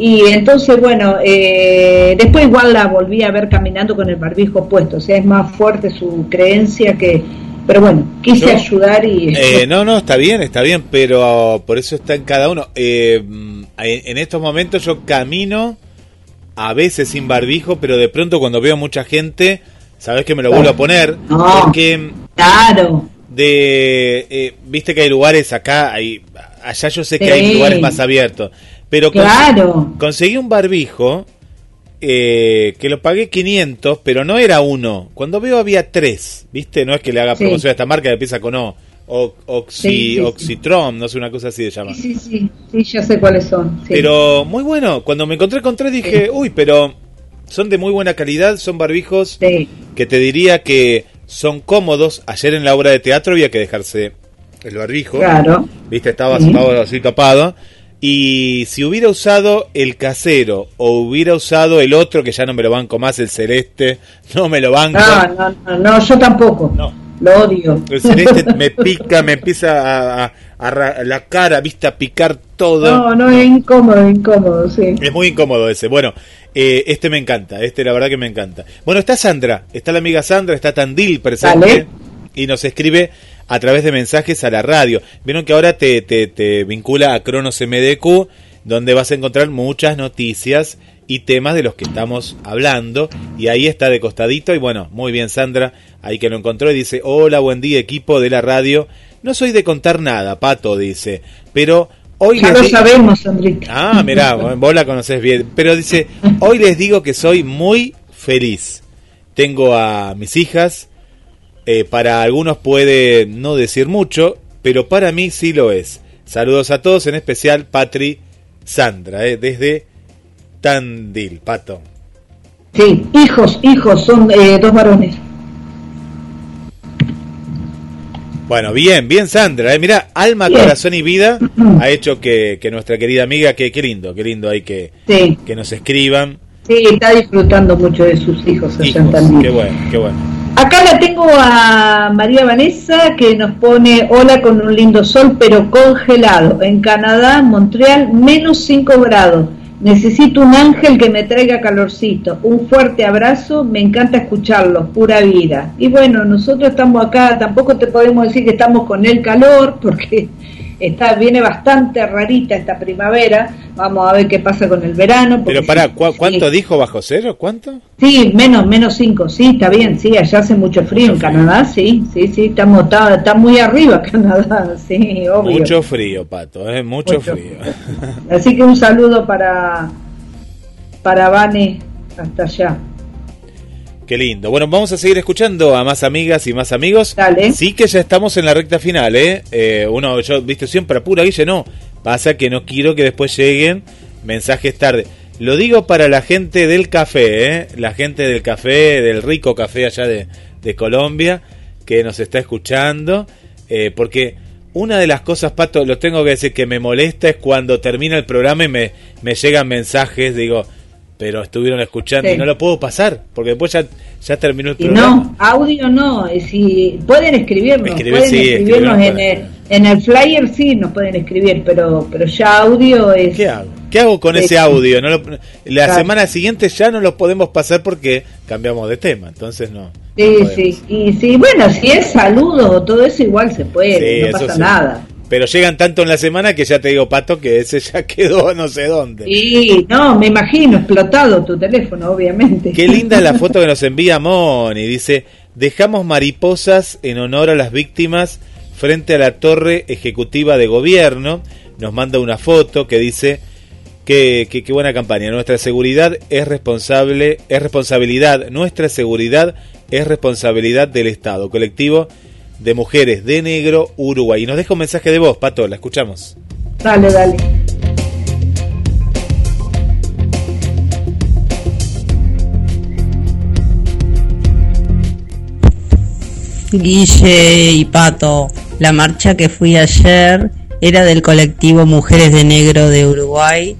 y entonces bueno eh, después igual la volví a ver caminando con el barbijo puesto o sea es más fuerte su creencia que pero bueno quise ayudar y Eh, no, no, está bien, está bien, pero por eso está en cada uno. Eh, en, en estos momentos yo camino a veces sin barbijo, pero de pronto cuando veo mucha gente, sabes que me lo vuelvo a poner, No. porque claro de, eh, viste que hay lugares acá, hay, allá yo sé que Sí. hay lugares más abiertos, pero cons- claro conseguí un barbijo eh, que lo pagué 500, pero no era uno. Cuando veo había tres, ¿viste? No es que le haga Sí. promoción a esta marca que empieza con O. O- Oxy, Sí, no sé, una cosa así se llama. sí sí sí ya sé cuáles son. Pero muy bueno, cuando me encontré con tres dije, uy, pero son de muy buena calidad, son barbijos que te diría que son cómodos. Ayer en la obra de teatro había que dejarse el barbijo. claro Viste, estaba, estaba así tapado. Y si hubiera usado el casero o hubiera usado el otro, que ya no me lo banco más, el celeste, no me lo banco. no no no, no yo tampoco No. lo odio El celeste me pica, me empieza a, a- la cara, viste, a picar todo. No, no, es incómodo, incómodo, sí. Es muy incómodo ese. Bueno, eh, este me encanta, este la verdad que me encanta. Bueno, está Sandra, está la amiga Sandra, está Tandil presente Dale. y nos escribe a través de mensajes a la radio. Vieron que ahora te, te, te vincula a Cronos MDQ, donde vas a encontrar muchas noticias y temas de los que estamos hablando. Y ahí está de costadito. Y bueno, muy bien, Sandra, ahí que lo encontró y dice: Hola, buen día, equipo de la radio. No soy de contar nada, Pato, dice, pero hoy Ya les lo sabemos, Sandrita. Ah, mirá, vos la conocés bien. Pero dice, hoy les digo que soy muy feliz. Tengo a mis hijas. Eh, para algunos puede no decir mucho, pero para mí sí lo es. Saludos a todos, en especial Patri Sandra, eh, desde Tandil, Pato. Sí, hijos, hijos, son eh, dos varones. Bueno, bien, bien Sandra. Eh. Mira, alma, Bien. corazón y vida ha hecho que, que nuestra querida amiga, que qué lindo, qué lindo hay que, Sí, que nos escriban. sí, está disfrutando mucho de sus hijos allá en Hijos, Tandil. qué bueno, qué bueno. Acá la tengo a María Vanessa que nos pone hola con un lindo sol pero congelado. En Canadá, Montreal, menos 5 grados. Necesito un ángel que me traiga calorcito. Un fuerte abrazo, me encanta escucharlos, pura vida. Y bueno, nosotros estamos acá, tampoco te podemos decir que estamos con el calor porque está viene bastante rarita esta primavera. Vamos a ver qué pasa con el verano. Pero para, ¿cuánto sí. dijo bajo cero? ¿Cuánto? Sí, menos, menos 5, sí, está bien, sí, allá hace mucho frío en Canadá, sí, sí, sí, estamos, está, está muy arriba Canadá, sí, obvio. Mucho frío, Pato, ¿eh? mucho, Mucho frío. Así que un saludo para, para Vane hasta allá. Qué lindo. Bueno, vamos a seguir escuchando a más amigas y más amigos. Dale. Sí que ya estamos en la recta final, ¿eh? Eh, uno, yo, viste, siempre apura, Guille, no. Pasa que no quiero que después lleguen mensajes tarde. Lo digo para la gente del café, ¿eh? La gente del café, del rico café allá de, de Colombia, que nos está escuchando. eh, porque una de las cosas, Pato, lo tengo que decir, que me molesta es cuando termina el programa y me, me llegan mensajes, digo, pero estuvieron escuchando Sí. y no lo puedo pasar, porque después ya, ya terminó el programa. no, audio no, si pueden escribirnos, Escribir, pueden sí, escribirnos en para- el, en el flyer sí nos pueden escribir, pero pero ya audio es ¿Qué hago? ¿Qué hago con ese audio? No lo- la Claro. semana siguiente ya no lo podemos pasar porque cambiamos de tema, entonces no. Sí, sí. Y sí, bueno, si es saludos o todo eso, igual se puede, Sí, no pasa sí. nada. Pero llegan tanto en la semana que ya te digo, Pato, que ese ya quedó no sé dónde. Y no, me imagino, explotado tu teléfono, obviamente. Qué linda es la foto que nos envía Moni. Dice, dejamos mariposas en honor a las víctimas frente a la torre ejecutiva de gobierno. Nos manda una foto que dice que, que- qué buena campaña. Nuestra seguridad es responsable, es responsabilidad, nuestra seguridad es responsabilidad del Estado, colectivo de mujeres de negro Uruguay. Y nos deja un mensaje de voz, Pato, la escuchamos. Dale, dale. Guille y Pato, la marcha que fui ayer era del colectivo Mujeres de Negro de Uruguay.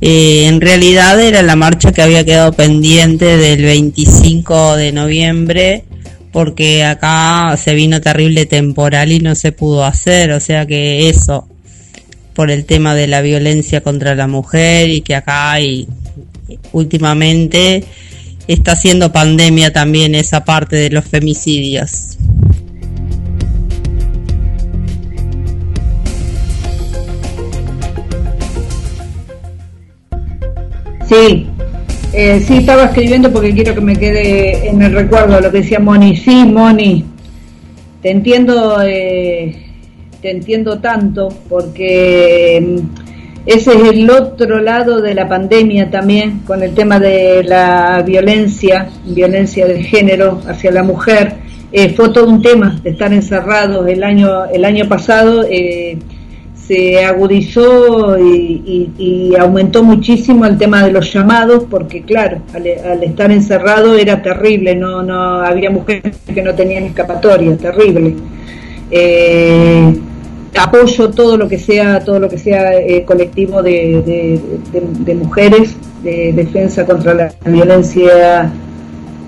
Eh, en realidad era la marcha que había quedado pendiente del 25 de noviembre porque acá se vino terrible temporal y no se pudo hacer, o sea que eso, por el tema de la violencia contra la mujer y que acá hay últimamente está siendo pandemia también esa parte de los femicidios. Sí, eh, sí, estaba escribiendo porque quiero que me quede en el recuerdo lo que decía Moni. Sí, Moni, te entiendo, eh, te entiendo tanto porque mm, ese es el otro lado de la pandemia también, con el tema de la violencia, violencia de género hacia la mujer. Eh, fue todo un tema de estar encerrados el año, el año pasado. eh, se agudizó y, y- y aumentó muchísimo el tema de los llamados porque claro al, al estar encerrado era terrible no no había mujeres que no tenían escapatoria terrible. Eh, apoyo todo lo que sea todo lo que sea eh, colectivo de, de- de- de mujeres de defensa contra la violencia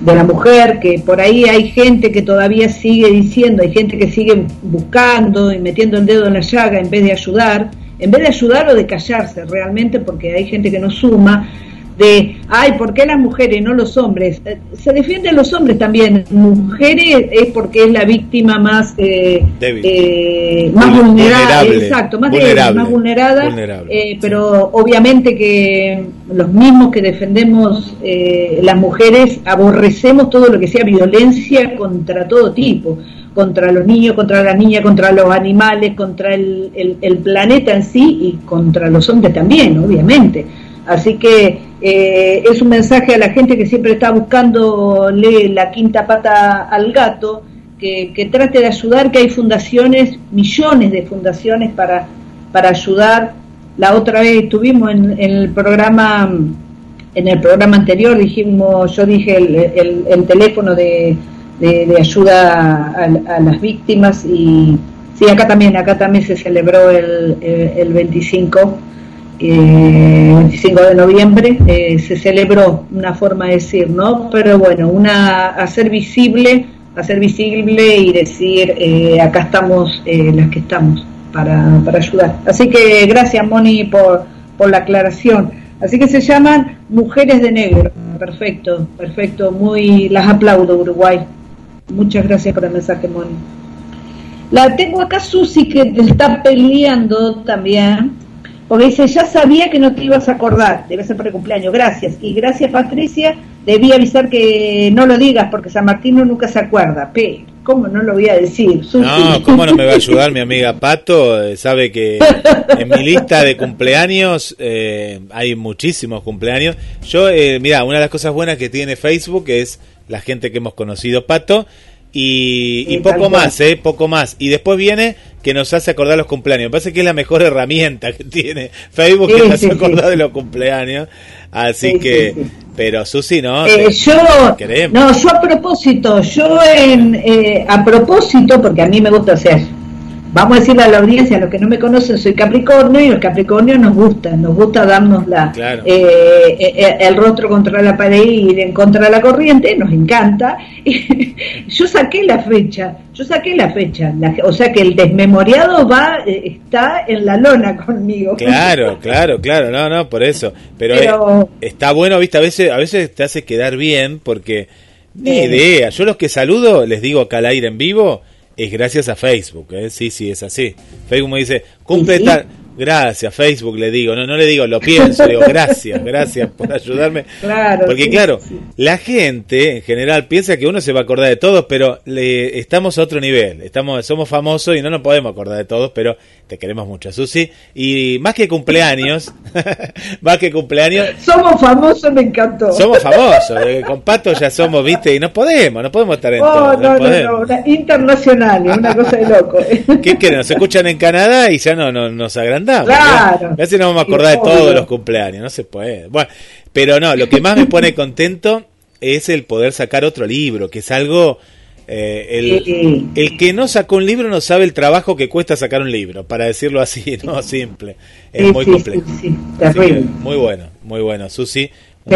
de la mujer, que por ahí hay gente que todavía sigue diciendo, hay gente que sigue buscando y metiendo el dedo en la llaga en vez de ayudar, en vez de ayudar o de callarse realmente, porque hay gente que no suma, de, ay, ¿por qué las mujeres, no los hombres? Eh, Se defienden los hombres también, mujeres es porque es la víctima más, eh, eh, más Vul- vulnerable, vulnerable. exacto, más Vulnerable. débil, más vulnerada, Vulnerable. eh, pero obviamente que los mismos que defendemos eh, las mujeres aborrecemos todo lo que sea violencia contra todo tipo, contra los niños, contra las niñas, contra los animales, contra el, el- el planeta en sí y contra los hombres también, obviamente. Así que eh, es un mensaje a la gente que siempre está buscándole la quinta pata al gato, que, que trate de ayudar, que hay fundaciones, millones de fundaciones para, para ayudar. La otra vez estuvimos en, el programa, en el programa anterior, dijimos, yo dije el, el- el teléfono de, de- de ayuda a, a las víctimas y sí, acá también, acá también se celebró el, el, el 25 eh, 25 de noviembre eh, se celebró una forma de decir, ¿no? Pero bueno, una hacer visible, hacer visible y decir eh, acá estamos eh, las que estamos para, para ayudar. Así que gracias Moni por, por la aclaración. Así que se llaman Mujeres de Negro. Perfecto, perfecto. Muy las aplaudo Uruguay. Muchas gracias por el mensaje Moni. La tengo acá Susi que está peleando también, porque dice, ya sabía que no te ibas a acordar, debe ser por el cumpleaños, gracias. Y gracias Patricia, debí avisar que no lo digas porque San Martino nunca se acuerda. Pero, ¿cómo no lo voy a decir? Susi? No, ¿cómo no me va a ayudar mi amiga Pato? Eh, Sabe que en mi lista de cumpleaños eh, hay muchísimos cumpleaños. Yo, eh, mira, una de las cosas buenas que tiene Facebook es la gente que hemos conocido, Pato, y, y poco más, ¿eh? Poco más. Y después viene que nos hace acordar los cumpleaños. Me parece que es la mejor herramienta que tiene Facebook, que Sí, nos hace sí, acordar sí. de los cumpleaños. Así Sí, que, pero Susi, no. Eh, yo, queremos. no, yo a propósito, yo en, eh, a propósito, porque a mí me gusta hacer, vamos a decirle a la audiencia, a los que no me conocen, soy Capricornio y los Capricornios nos gusta, nos gusta darnos la, Claro. eh, eh, el rostro contra la pared y ir en contra de la corriente, nos encanta. yo saqué la fecha, yo saqué la fecha, la- o sea que el desmemoriado va, eh, está en la lona conmigo. Claro, claro, claro, no, no, por eso. Pero, Pero- eh, está bueno, viste, a veces, a veces te hace quedar bien porque ni idea. Yo los que saludo, les digo acá al aire en vivo, es gracias a Facebook, ¿eh? Sí, sí, es así. Facebook me dice, cumple tal. Gracias, Facebook, le digo. No, no le digo, lo pienso, digo, gracias, gracias por ayudarme. Claro, Porque sí, claro, sí. la gente en general piensa que uno se va a acordar de todos, pero le, estamos a otro nivel. Estamos, somos famosos y no nos podemos acordar de todos, pero te queremos mucho, Susi. Y más que cumpleaños, más que cumpleaños, Somos famosos, me encantó. somos famosos. eh, Con Pato ya somos, viste, y no podemos, no podemos estar en Oh, todo. no, no, podemos. no, una internacional, una cosa de loco. ¿Qué quieren? Nos escuchan en Canadá y ya no, no nos Claro. A veces no vamos a acordar de todos los cumpleaños, no se puede. Bueno, pero no, lo que más me pone contento es el poder sacar otro libro, que es algo... eh, el, el que no sacó un libro no sabe el trabajo que cuesta sacar un libro, para decirlo así, no simple. Es Sí, muy sí, complejo. sí, que muy bueno, muy bueno, Susi. Un,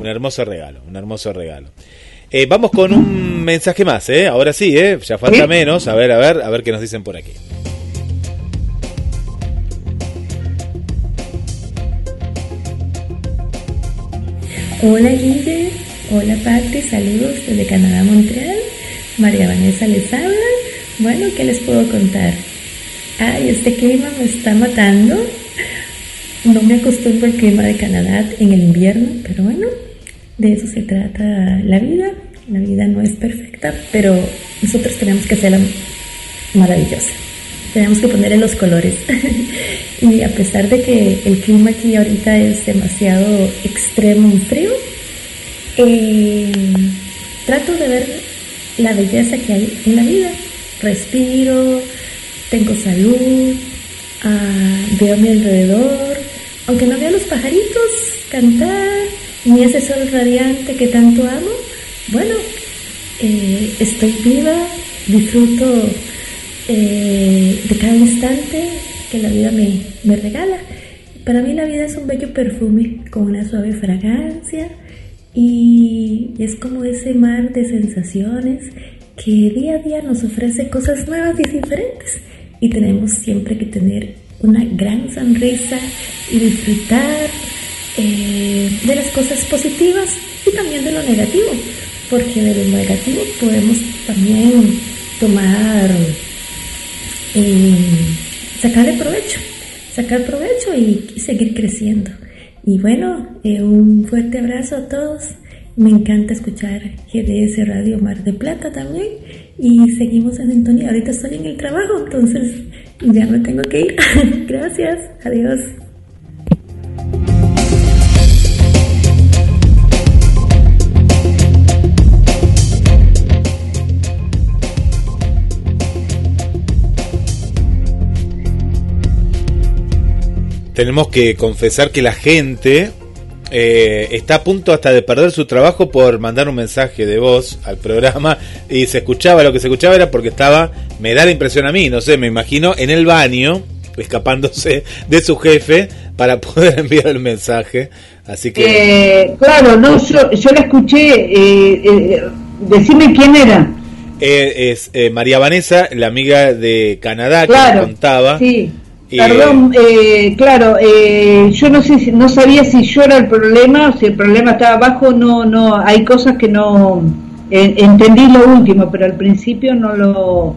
un hermoso regalo, un hermoso regalo. Eh, vamos con un mensaje más, ¿eh? Ahora sí, ¿eh? Ya falta menos. A ver, a ver, a ver qué nos dicen por aquí. Hola líder, hola Patri, saludos desde Canadá, Montreal. María Vanessa les habla. Bueno, ¿qué les puedo contar? Ay, este clima me está matando. No me acostumbro al clima de Canadá en el invierno, pero bueno, de eso se trata la vida. La vida no es perfecta, pero nosotros tenemos que hacerla maravillosa. Tenemos que ponerle los colores. y a pesar de que el clima aquí ahorita es demasiado extremo y frío, eh, trato de ver la belleza que hay en la vida. Respiro, tengo salud, ah, veo a mi alrededor, aunque no vea los pajaritos cantar, ni ese sol radiante que tanto amo, bueno, eh, estoy viva, disfruto eh, de cada instante que la vida me, me regala. Para mí la vida es un bello perfume con una suave fragancia y es como ese mar de sensaciones que día a día nos ofrece cosas nuevas y diferentes y tenemos siempre que tener una gran sonrisa y disfrutar eh, de las cosas positivas y también de lo negativo, porque de lo negativo podemos también tomar, eh, sacarle provecho, sacar provecho y, seguir creciendo. Y bueno, eh, un fuerte abrazo a todos. Me encanta escuchar GDS Radio Mar de Plata también. Y seguimos en sintonía. Ahorita estoy en el trabajo, entonces ya me tengo que ir. Gracias. Adiós. Tenemos que confesar que la gente eh, está a punto hasta de perder su trabajo por mandar un mensaje de voz al programa y se escuchaba, lo que se escuchaba era porque estaba, me da la impresión a mí, no sé, me imagino, en el baño, escapándose de su jefe para poder enviar el mensaje. Así que... Eh, claro, no, yo, yo la escuché. Eh, eh, decime quién era. Eh, es María Vanessa, la amiga de Canadá que Claro, nos contaba. Sí. Perdón, eh, claro, eh, yo no sé, si, no sabía si yo era el problema, o si el problema estaba abajo, no, no, hay cosas que no eh, entendí lo último, pero al principio no lo,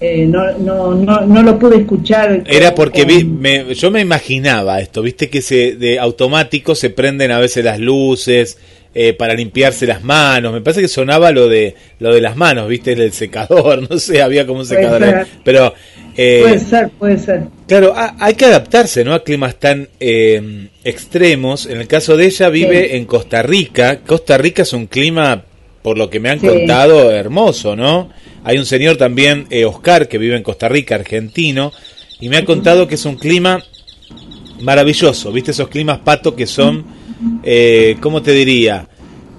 eh, no, no, no, no lo pude escuchar. Era porque vi, me- yo me imaginaba esto, viste que se de automático se prenden a veces las luces eh, para limpiarse las manos. Me parece que sonaba lo de lo de las manos, viste, el secador, no sé, había como un secador. Pero eh, puede ser, puede ser. claro, ha- hay que adaptarse, ¿no? A climas tan eh, extremos. En el caso de ella vive Sí. en Costa Rica. Costa Rica es un clima, por lo que me han Sí. contado, hermoso, ¿no? Hay un señor también, eh, Oscar, que vive en Costa Rica, argentino, y me ha contado que es un clima maravilloso, ¿viste? Esos climas pato que son, eh, ¿cómo te diría?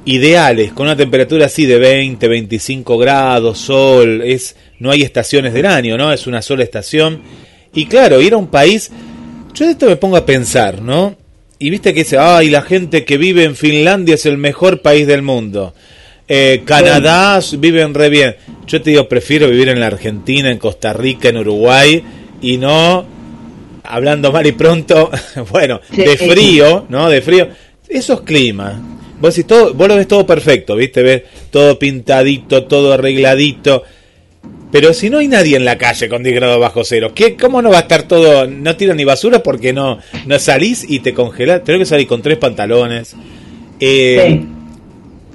Ideales, con una temperatura así de 20, 25 grados, sol, es no hay estaciones del año, ¿no? Es una sola estación. Y claro, ir a un país, yo de esto me pongo a pensar, ¿no? Y viste que dice, ay, la gente que vive en Finlandia es el mejor país del mundo. Eh, Canadá viven re bien. Yo te digo, prefiero vivir en la Argentina, en Costa Rica, en Uruguay y no, hablando mal y pronto, bueno, de frío, ¿no? De frío. Esos climas. Vos, decís, todo, vos lo ves todo perfecto, ¿viste? Ves todo pintadito, todo arregladito. Pero si no hay nadie en la calle con 10 grados bajo cero, ¿qué, ¿cómo no va a estar todo? No tiran ni basura porque no, no salís y te congelás. Tengo que salir con tres pantalones. Eh,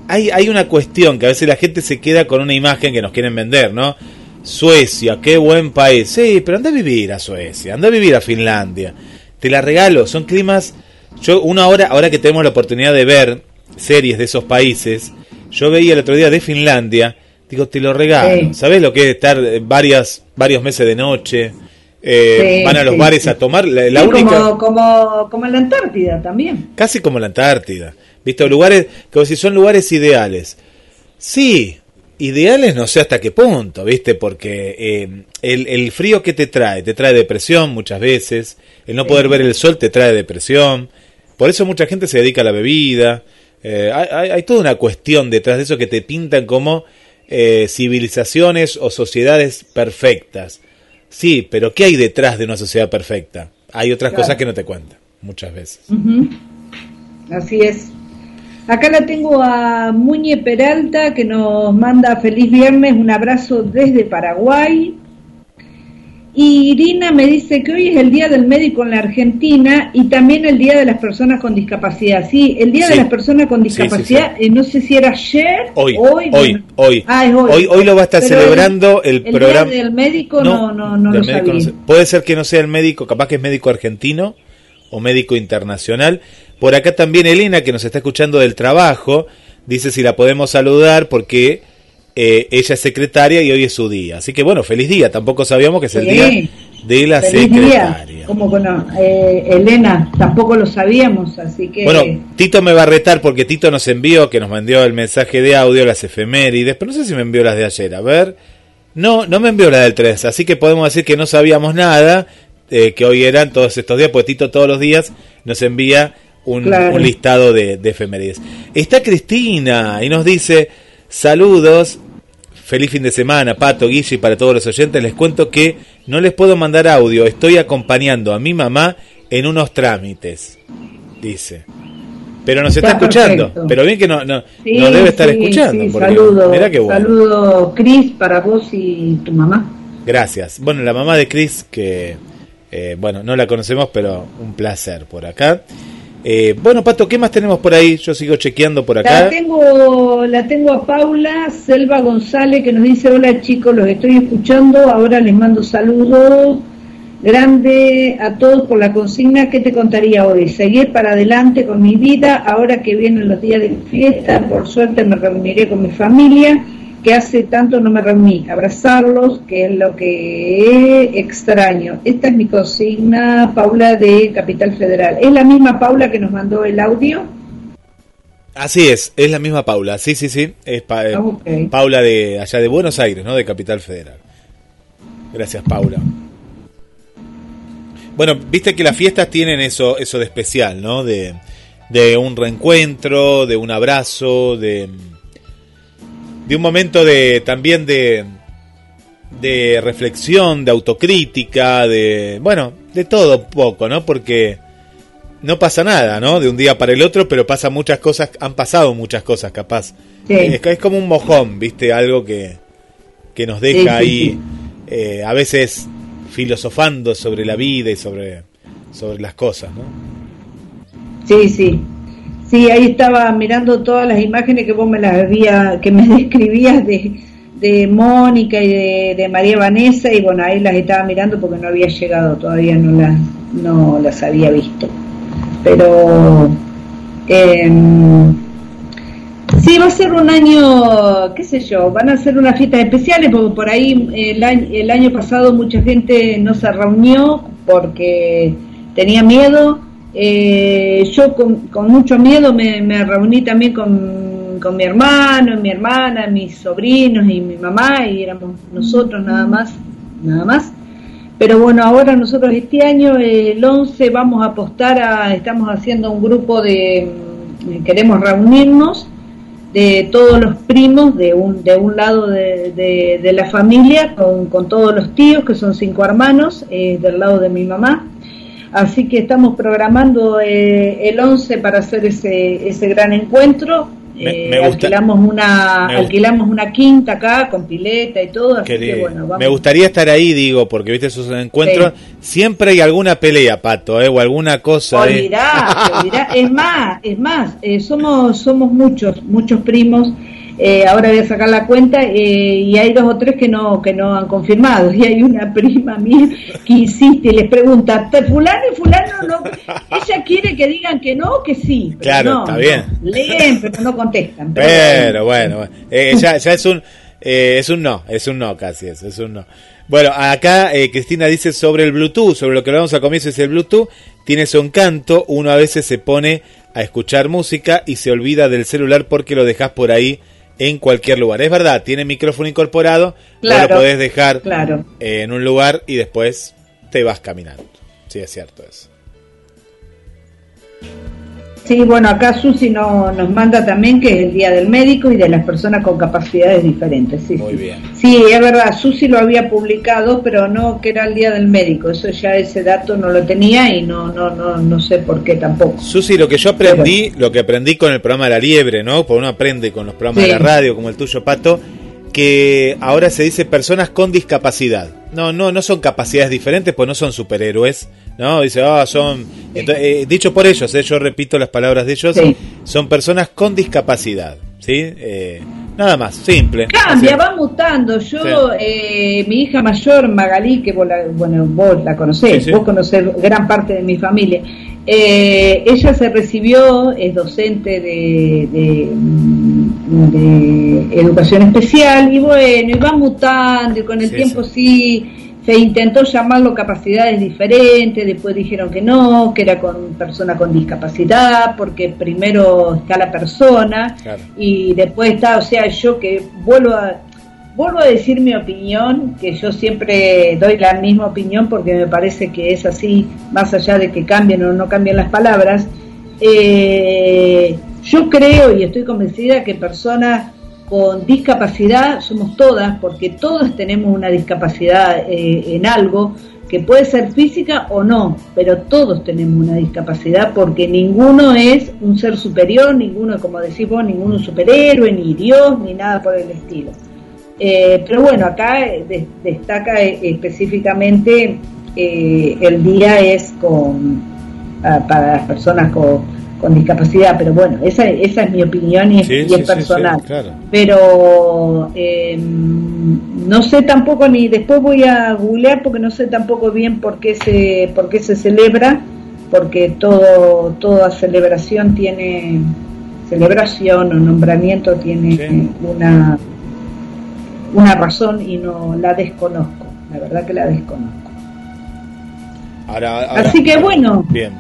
hay, hay una cuestión que a veces la gente se queda con una imagen que nos quieren vender, ¿no? Suecia, qué buen país. Sí, pero anda a vivir a Suecia, anda a vivir a Finlandia. Te la regalo, son climas. Yo, una hora, ahora que tenemos la oportunidad de ver series de esos países, yo veía el otro día de Finlandia, digo, te lo regalo. Sí. ¿Sabes lo que es estar eh, varias, varios meses de noche? Eh, Sí, van a los sí, bares a tomar. La, la Sí, única. como, como, como en la Antártida también. Casi como la Antártida. ¿Viste? Lugares, como si son lugares ideales. Sí, ideales no sé hasta qué punto, ¿viste? Porque eh, el, el frío que te trae, te trae depresión muchas veces. El no poder ver el sol te trae depresión. Por eso mucha gente se dedica a la bebida. Eh, hay, hay- toda una cuestión detrás de eso que te pintan como eh, civilizaciones o sociedades perfectas. Sí, pero ¿qué hay detrás de una sociedad perfecta? Hay otras Claro. cosas que no te cuentan, muchas veces. Ujú. Así es. Acá la tengo a Muñe Peralta que nos manda feliz viernes, un abrazo desde Paraguay. Y Irina me dice que hoy es el Día del Médico en la Argentina y también el Día de las Personas con Discapacidad. Sí, el Día Sí. de las Personas con Sí, sí, discapacidad, eh, no sé si era ayer, Hoy, hoy, hoy, bueno. hoy. Ah, es hoy. Hoy, hoy lo va a estar Pero celebrando el, el programa. Día del Médico no, no, no, lo sabía. no sé. Puede ser que no sea el médico, capaz que es médico argentino o médico internacional. Por acá también Elena, que nos está escuchando del trabajo, dice si la podemos saludar porque eh, ella es secretaria y hoy es su día. Así que bueno, feliz día. Tampoco sabíamos que es el Sí. día de la Feliz secretaria. día. Como no, eh, Elena, tampoco lo sabíamos, así que... Bueno, Tito me va a retar porque Tito nos envió, que nos mandó el mensaje de audio, las efemérides, pero no sé si me envió las de ayer. A ver. No, no me envió la del 3, así que podemos decir que no sabíamos nada, eh, que hoy eran todos estos días, porque Tito todos los días nos envía un, Claro. un listado de, de efemérides. Está Cristina y nos dice, saludos, feliz fin de semana, Pato, Guille, y para todos los oyentes, les cuento que no les puedo mandar audio, estoy acompañando a mi mamá en unos trámites, dice. Pero nos está, Está escuchando, perfecto. pero bien que no, no, Sí, nos debe estar sí, escuchando. sí, porque saludo, mirá qué bueno. saludo, Cris, para vos y tu mamá. Gracias. Bueno, la mamá de Chris, que eh, bueno, no la conocemos, pero un placer por acá. Eh, bueno, Pato, ¿qué más tenemos por ahí? Yo sigo chequeando por acá. La tengo, la tengo a Paula Selva González que nos dice, hola chicos, los estoy escuchando, ahora les mando saludos grande a todos por la consigna que te contaría hoy. Seguir para adelante con mi vida, ahora que vienen los días de fiesta, por suerte me reuniré con mi familia, que hace tanto no me reuní, abrazarlos, que es lo que extraño. Esta es mi consigna, Paula de Capital Federal. ¿Es la misma Paula que nos mandó el audio? Así es, es la misma Paula. Sí, sí, sí. Es pa- eh, Ah. Paula de allá de Buenos Aires, ¿no? De Capital Federal. Gracias, Paula. Bueno, viste que las fiestas tienen eso, eso de especial, ¿no? De, de un reencuentro, de un abrazo, de, de un momento de también de, de reflexión, de autocrítica, de, bueno, de todo un poco, ¿no? Porque no pasa nada, ¿no? De un día para el otro, pero pasan muchas cosas, han pasado muchas cosas, capaz. Sí. Es, es como un mojón, ¿viste? Algo que, que nos deja Sí, sí, ahí, eh, a veces filosofando sobre la vida y sobre, sobre las cosas, ¿no? Sí, sí. Sí, ahí estaba mirando todas las imágenes que vos me las había, que me describías de, de Mónica y de, María Vanessa y bueno, ahí las estaba mirando porque no había llegado, todavía no las, no las había visto. Pero em, sí, va a ser un año, qué sé yo, van a ser unas fiestas especiales porque por ahí el año, el año pasado mucha gente no se reunió porque tenía miedo. Eh, yo con, mucho miedo me, reuní también con con mi hermano, mi hermana, mis sobrinos y mi mamá, y éramos nosotros nada más, nada más. Pero bueno, ahora nosotros este año, el 11, vamos a apostar a, estamos haciendo un grupo de, mm, queremos reunirnos de todos los primos de un, de un lado de, de- de la familia, con, con todos los tíos, que son cinco hermanos, eh, del lado de mi mamá. Así que estamos programando eh, el 11 para hacer ese, ese gran encuentro. Me- Eh, me gusta- alquilamos una me gusta- alquilamos una quinta acá con pileta y todo, así que bueno, vamos. Me gustaría estar ahí, digo, porque viste esos encuentros. Siempre hay alguna pelea, pato, ¿eh? o alguna cosa. ¿eh? Olvidá, olvidá. Es más, es más, eh, somos, somos muchos, muchos primos. Eh, ahora voy a sacar la cuenta eh, y hay dos o tres que no que no han confirmado y hay una prima mía que insiste y les pregunta "¿Te fulano y fulano no ella quiere que digan que no o que sí pero Claro, no, está no. bien. leen pero no contestan pero Pero bueno, bueno. Eh, ya, ya es un eh, es un no, es un no casi eso, es un no. Bueno, acá eh, Cristina dice sobre el Bluetooth, sobre lo que hablamos al comienzo es el Bluetooth, tiene su encanto, uno a veces se pone a escuchar música y se olvida del celular porque lo dejas por ahí en cualquier lugar. Es verdad, tiene micrófono incorporado, vos Claro, lo podés dejar claro. eh, en un lugar y después te vas caminando. Sí, es cierto eso. Sí, bueno, acá Susi no, nos manda también que es el Día del Médico y de las personas con capacidades diferentes. Sí, Muy sí. bien. Sí, es verdad, Susi lo había publicado, pero no que era el Día del Médico. Eso ya ese dato no lo tenía y no no no no sé por qué tampoco. Susi, lo que yo aprendí, lo que aprendí con el programa La Liebre, ¿no? Porque uno aprende con los programas Sí. de la radio, como el tuyo, Pato, que ahora se dice personas con discapacidad. No, no, no son capacidades diferentes, pues no son superhéroes, ¿no? Dice, ah, son... Entonces, eh, dicho por ellos, eh, yo repito las palabras de ellos, Sí. son personas con discapacidad, ¿sí? Eh, nada más, simple. Cambia, va mutando. Yo, eh, mi hija mayor, Magalí, que vos la, bueno, vos la conocés, Sí, sí. vos conocés gran parte de mi familia. Eh, ella se recibió, es docente de, de, de educación especial y bueno, y va mutando y con el Sí, tiempo sí. se intentó llamarlo capacidades diferentes, después dijeron que no, que era con persona con discapacidad, porque primero está la persona Claro. y después está, o sea, yo que vuelvo a vuelvo a decir mi opinión, que yo siempre doy la misma opinión porque me parece que es así, más allá de que cambien o no cambien las palabras. Eh, yo creo y estoy convencida que personas con discapacidad somos todas, porque todas tenemos una discapacidad eh, en algo, que puede ser física o no, pero todos tenemos una discapacidad porque ninguno es un ser superior, ninguno, como decís vos, ninguno superhéroe, ni Dios, ni nada por el estilo. Eh, pero bueno, acá eh, de- destaca eh, específicamente eh, el día es con ah, para las personas con, con discapacidad, pero bueno, esa, esa es mi opinión y es, Sí, y sí, es sí, personal. sí, claro. Pero eh, no sé tampoco ni después voy a googlear porque no sé tampoco bien por qué se por qué se celebra, porque todo toda celebración tiene celebración o nombramiento tiene una una razón y no la desconozco, la verdad que la desconozco. Ahora, ahora- Así que bueno, Bien.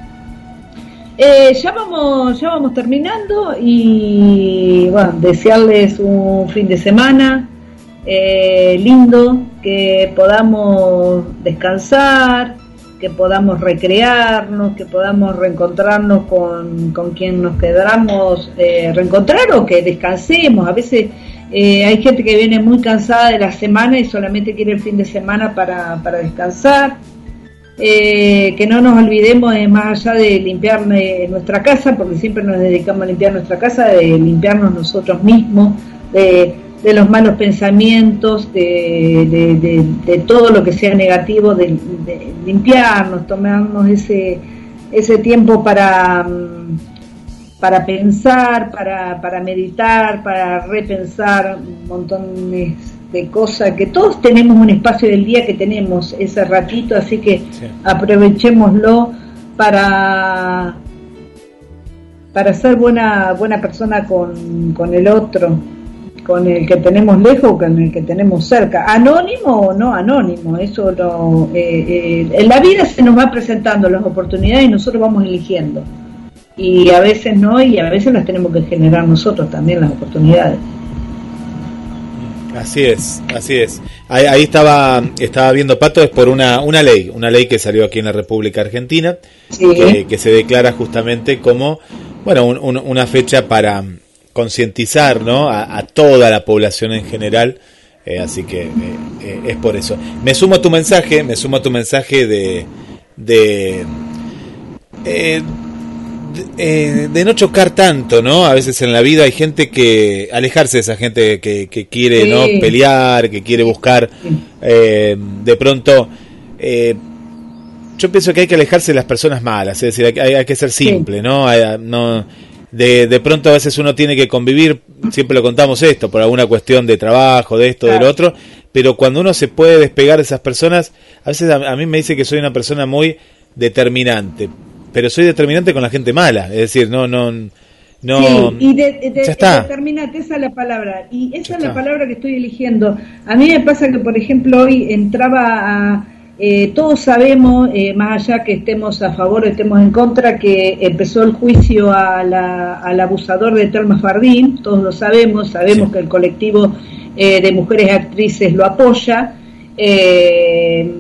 eh, ya vamos ya vamos terminando y bueno, desearles un fin de semana eh, lindo, que podamos descansar, que podamos recrearnos, que podamos reencontrarnos con, con quien nos quedamos eh, reencontrar o que descansemos. A veces eh, hay gente que viene muy cansada de la semana y solamente quiere el fin de semana para, para descansar. Eh, que no nos olvidemos eh, más allá de limpiar eh, nuestra casa, porque siempre nos dedicamos a limpiar nuestra casa, de limpiarnos nosotros mismos, de, los malos pensamientos, de, de- todo lo que sea negativo, de, de limpiarnos, tomarnos ese, ese tiempo para, mm, para pensar, para, para meditar, para repensar montones de cosas, que todos tenemos un espacio del día que tenemos ese ratito, así que aprovechémoslo para para ser buena buena persona con, con el otro, con el que tenemos lejos o con el que tenemos cerca, anónimo o no anónimo, eso no, eh, eh, en la vida se nos va presentando las oportunidades y nosotros vamos eligiendo. Y a veces no, y a veces las tenemos que generar nosotros también las oportunidades. Así es, así es. Ahí, ahí estaba estaba viendo Pato, es por una, una ley, una ley que salió aquí en la República Argentina, Sí. que, que se declara justamente como, bueno, un- un- una fecha para concientizar, ¿no? A, a toda la población en general. eh, así que eh, eh, es por eso. Me sumo a tu mensaje, me sumo a tu mensaje de, de eh, de, no chocar tanto, ¿no? A veces en la vida hay gente que alejarse de esa gente que, que quiere, Sí. ¿no? Pelear, que quiere buscar eh, de pronto. eh, yo pienso que hay que alejarse de las personas malas, es decir, hay, que ser simple, ¿no? Hay- no de, de pronto a veces uno tiene que convivir, siempre lo contamos esto, por alguna cuestión de trabajo, de esto, del otro, pero cuando uno se puede despegar de esas personas, a veces a, a mí me dice que soy una persona muy determinante, pero soy determinante con la gente mala, es decir, no, no, no, Sí, y de, de- ya está. determinante, esa es la palabra. Y esa Ya es la está. palabra que estoy eligiendo. A mí me pasa que, por ejemplo, hoy entraba a... eh, todos sabemos, eh, más allá que estemos a favor o estemos en contra, que empezó el juicio a la- al abusador de Telma Fardín, todos lo sabemos, sabemos que el colectivo eh, de mujeres actrices lo apoya. Eh,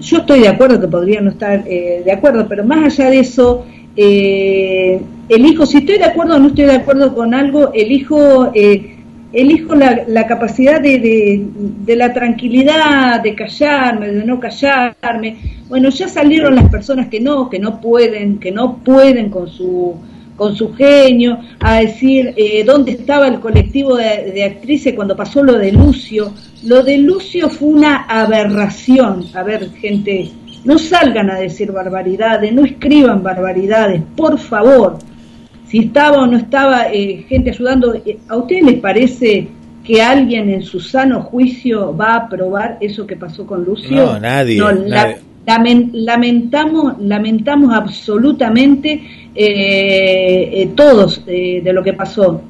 yo estoy de acuerdo que podría no estar eh, de acuerdo, pero más allá de eso, eh, elijo, si estoy de acuerdo o no estoy de acuerdo con algo, elijo, eh, elijo la, la capacidad de, de, de la tranquilidad, de callarme, de no callarme. Bueno, ya salieron las personas que no, que no pueden, que no pueden con su con su genio, a decir eh, dónde estaba el colectivo de, de actrices cuando pasó lo de Lucio. Lo de Lucio fue una aberración. A ver, gente, no salgan a decir barbaridades, no escriban barbaridades, por favor. Si estaba o no estaba eh, gente ayudando, eh, ¿a ustedes les parece que alguien en su sano juicio va a aprobar eso que pasó con Lucio? No, nadie, No, nadie. Lamen- lamentamos, lamentamos absolutamente eh, eh, todos eh, de lo que pasó,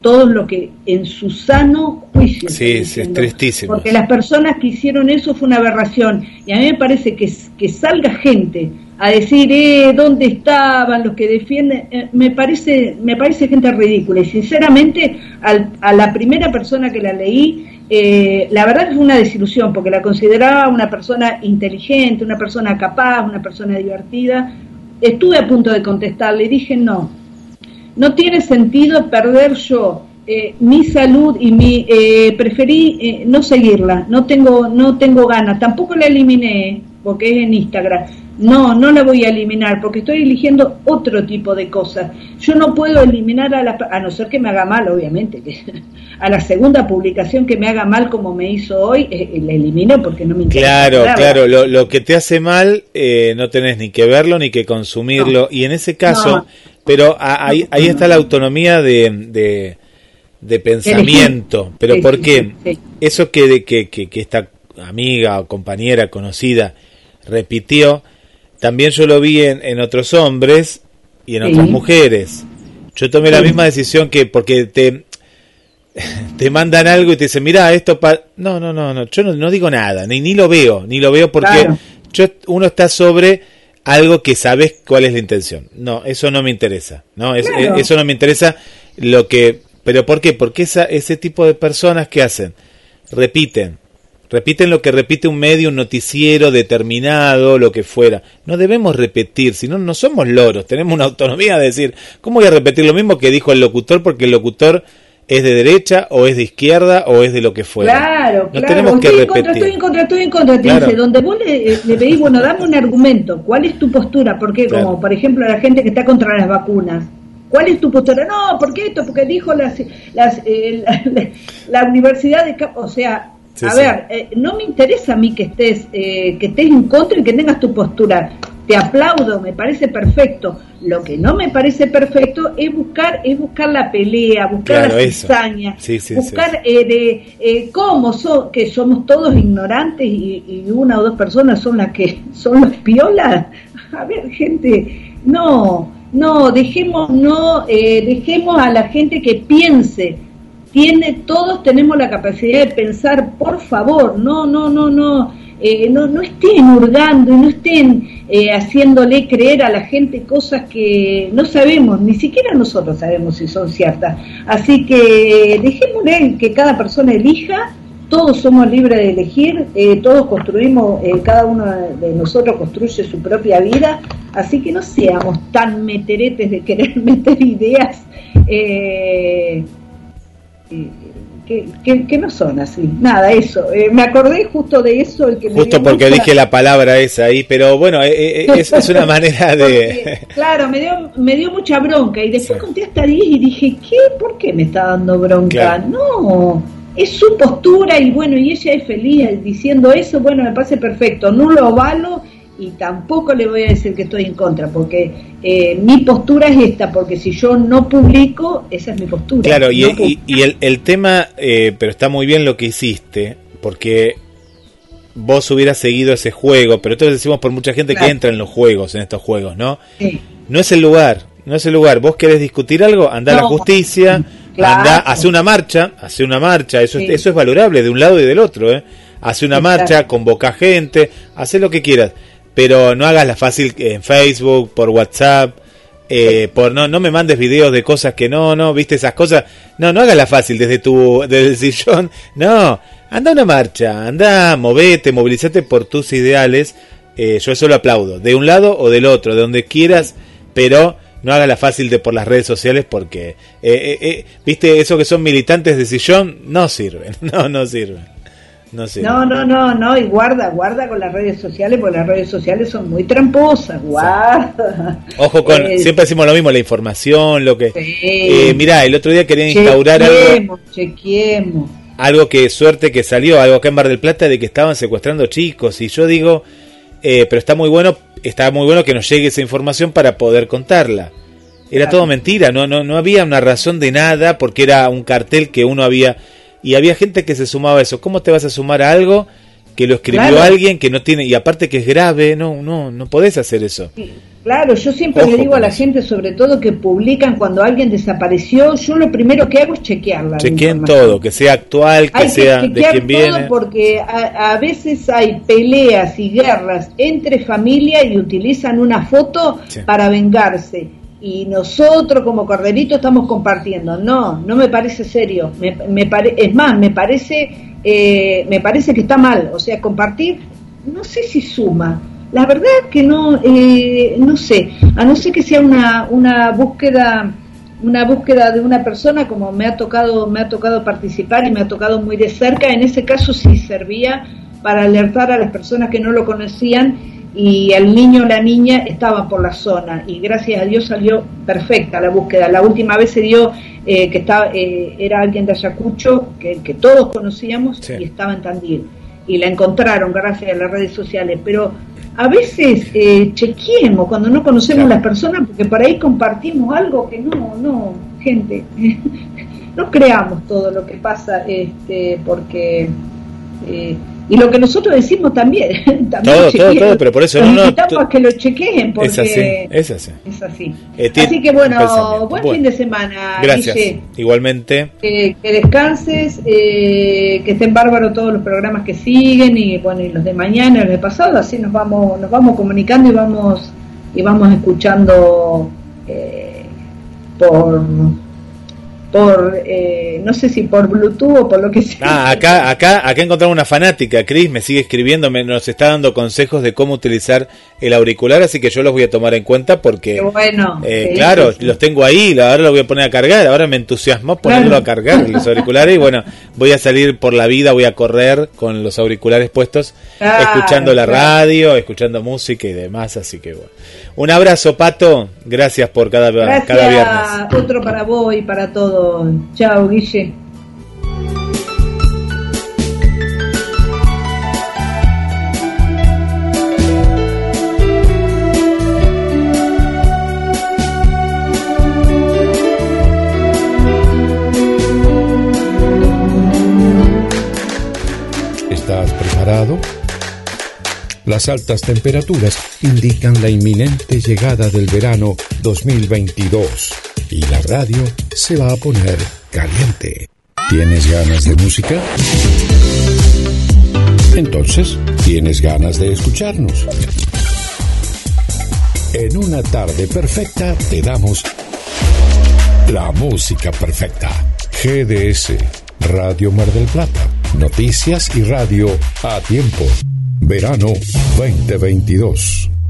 todos lo que en su sano juicio. Sí, es tristísimo. Porque las personas que hicieron eso fue una aberración. Y a mí me parece que, que salga gente a decir, eh, ¿dónde estaban los que defienden? Eh, me parece me parece gente ridícula. Y sinceramente, al- a la primera persona que la leí, eh, la verdad que fue una desilusión, porque la consideraba una persona inteligente, una persona capaz, una persona divertida. Estuve a punto de contestarle y dije, no, no tiene sentido perder yo eh, mi salud y mi eh, preferí eh, no seguirla. No tengo no tengo ganas. Tampoco la eliminé porque es en Instagram no no la voy a eliminar porque estoy eligiendo otro tipo de cosas yo no puedo eliminar a la a no ser que me haga mal obviamente que a la segunda publicación que me haga mal como me hizo hoy eh, la elimino porque no me interesa Claro, claro, lo, lo que te hace mal eh, no tenés ni que verlo ni que consumirlo. Y en ese caso, No. pero a- ahí, ahí está la autonomía de, de, de pensamiento. Pero Sí, ¿por qué? sí. Eso que, que, que, que esta amiga o compañera conocida repitió, también yo lo vi en, en otros hombres y en Sí. otras mujeres. Yo tomé la misma decisión que porque te, te mandan algo y te dicen, mira, esto pa No, no, no, no, yo no, no digo nada, ni, ni lo veo, ni lo veo porque Claro. yo, uno está sobre algo que sabes cuál es la intención. No, eso no me interesa, ¿no? Es- Claro. eh, eso no me interesa lo que... ¿Pero por qué? Porque esa, ese tipo de personas que hacen, repiten, repiten lo que repite un medio, un noticiero determinado, lo que fuera. No debemos repetir, si no, no somos loros, tenemos una autonomía de decir, ¿cómo voy a repetir lo mismo que dijo el locutor? Porque el locutor es de derecha o es de izquierda o es de lo que fuera. Claro, no claro. tenemos que estoy en contra, repetir. estoy en contra, estoy en contra. Te Claro. dice, donde vos le, eh, le pedís, bueno, dame un argumento. ¿Cuál es tu postura? Porque, Claro. como por ejemplo, la gente que está contra las vacunas. ¿Cuál es tu postura? No, ¿por qué esto? Porque dijo las, las, eh, la, la- la Universidad de... O sea, Sí, a sí. ver, eh, no me interesa a mí que estés, eh, que estés en contra y que tengas tu postura. Te aplaudo, me parece perfecto. Lo que no me parece perfecto es buscar, es buscar la pelea, buscar Claro, la cizaña, Sí, buscar eh, de eh, cómo so- que somos todos ignorantes y, y una o dos personas son las que son los piolas. A ver, gente, no, no, dejemos, no, eh, dejemos a la gente que piense. Tiene, todos tenemos la capacidad de pensar, por favor, no, no, no, no. eh, no, no estén hurgando y no estén eh, haciéndole creer a la gente cosas que no sabemos, ni siquiera nosotros sabemos si son ciertas. Así que dejémosle que cada persona elija, todos somos libres de elegir, eh, todos construimos, eh, cada uno de nosotros construye su propia vida, así que no seamos tan meteretes de querer meter ideas. Eh, eh, que, que- que no son así. Nada, eso. Eh, me acordé justo de eso. El que me Justo dio porque mucha- dije la palabra esa ahí, pero bueno, eh, eh, es, es una manera de... Claro, me dio, me dio mucha bronca y después conté hasta 10 y dije, ¿qué? ¿Por qué me está dando bronca? Claro. No, es su postura y bueno, y ella es feliz diciendo eso, bueno, me parece perfecto, no lo avalo y tampoco le voy a decir que estoy en contra, porque eh, mi postura es esta, porque si yo no publico, esa es mi postura. Claro, y, No y- y el, el tema, eh, pero está muy bien lo que hiciste, porque vos hubieras seguido ese juego, pero esto lo decimos por mucha gente que entra en los juegos, en estos juegos, ¿no? Sí. No es el lugar, no es el lugar. Vos querés discutir algo, anda a la justicia, Claro. anda, hace una marcha, hace una marcha, eso, es- Sí. eso es valorable de un lado y del otro, ¿eh? Hace una Sí, marcha, claro. convoca gente, hace lo que quieras, pero no hagas la fácil en Facebook, por WhatsApp, eh, por no no me mandes videos de cosas que no, no, viste esas cosas, no, no hagas la fácil desde tu desde el sillón, no, anda una marcha, anda, movete, movilízate por tus ideales, eh, yo eso lo aplaudo, de un lado o del otro, de donde quieras, pero no hagas la fácil de por las redes sociales porque, eh, eh, eh, viste, eso que son militantes de sillón, no sirven, no, no sirven, no. No, no, no, no, y guarda, guarda con las redes sociales, porque las redes sociales son muy tramposas, guarda. Ojo con, Eh, siempre decimos lo mismo, la información, lo que... Sí. Eh, mirá, el otro día querían instaurar algo, chequeemos, chequeemos. algo que suerte que salió, algo acá en Mar del Plata de que estaban secuestrando chicos y yo digo, eh, pero está muy bueno, está muy bueno que nos llegue esa información para poder contarla. Era Claro. todo mentira, no, no, no había una razón de nada porque era un cartel que uno había y había gente que se sumaba a eso. ¿Cómo te vas a sumar a algo que lo escribió Claro. alguien que no tiene y aparte que es grave? No, no, no podés hacer eso. Claro, yo siempre Ojo le digo a la gente, sobre todo que publican cuando alguien desapareció, yo lo primero que hago es chequearla. la Chequeen todo, que sea actual, que Hay sea de todo viene. porque a, a veces hay peleas y guerras entre familia y utilizan una foto Sí. para vengarse. Y nosotros como Corderito estamos compartiendo. No, no me parece serio. Me, me pare- es más, me parece, eh, me parece que está mal. O sea, compartir, no sé si suma. La verdad que no, eh, no sé. A no ser que sea una, una búsqueda una búsqueda de una persona como me ha tocado me ha tocado participar y me ha tocado muy de cerca en ese caso sí servía para alertar a las personas que no lo conocían y el niño o la niña estaban por la zona y gracias a Dios salió perfecta la búsqueda la última vez se dio eh, que estaba eh, era alguien de Ayacucho que, que todos conocíamos Sí. y estaba en Tandil y la encontraron gracias a las redes sociales pero a veces eh, chequeemos cuando no conocemos Claro. las personas porque por ahí compartimos algo que no, no, gente, no creamos todo lo que pasa este porque eh, y lo que nosotros decimos también, también Todo, chequeen. todo, todo, pero por eso Los no, no, invitamos to- a que lo chequeen porque Es así, es así. es así. Eh, Así que bueno, buen Bueno. fin de semana. Gracias. Guille. Igualmente. Que, que descanses, eh, que estén bárbaros todos los programas que siguen y bueno y los de mañana, los de pasado, así nos vamos nos vamos comunicando y vamos y vamos escuchando eh, por por eh, no sé si por Bluetooth o por lo que sea. Ah, acá, acá, acá encontramos una fanática, Cris, me sigue escribiendo, me, nos está dando consejos de cómo utilizar el auricular, así que yo los voy a tomar en cuenta porque, Qué bueno. eh, sí, claro, sí. los tengo ahí, ahora los voy a poner a cargar, ahora me entusiasmó ponerlo Claro. a cargar los auriculares y bueno, voy a salir por la vida, voy a correr con los auriculares puestos, Claro, escuchando la claro. radio, escuchando música y demás, así que bueno. Un abrazo, Pato, gracias por cada, cada viernes. Gracias, otro para vos y para todos. Chao, Guille. ¿Estás preparado? Las altas temperaturas indican la inminente llegada del verano 2022 y la radio se va a poner caliente. ¿Tienes ganas de música? Entonces, tienes ganas de escucharnos. En una tarde perfecta te damos la música perfecta. GDS, Radio Mar del Plata. Noticias y radio a tiempo. Verano 2022.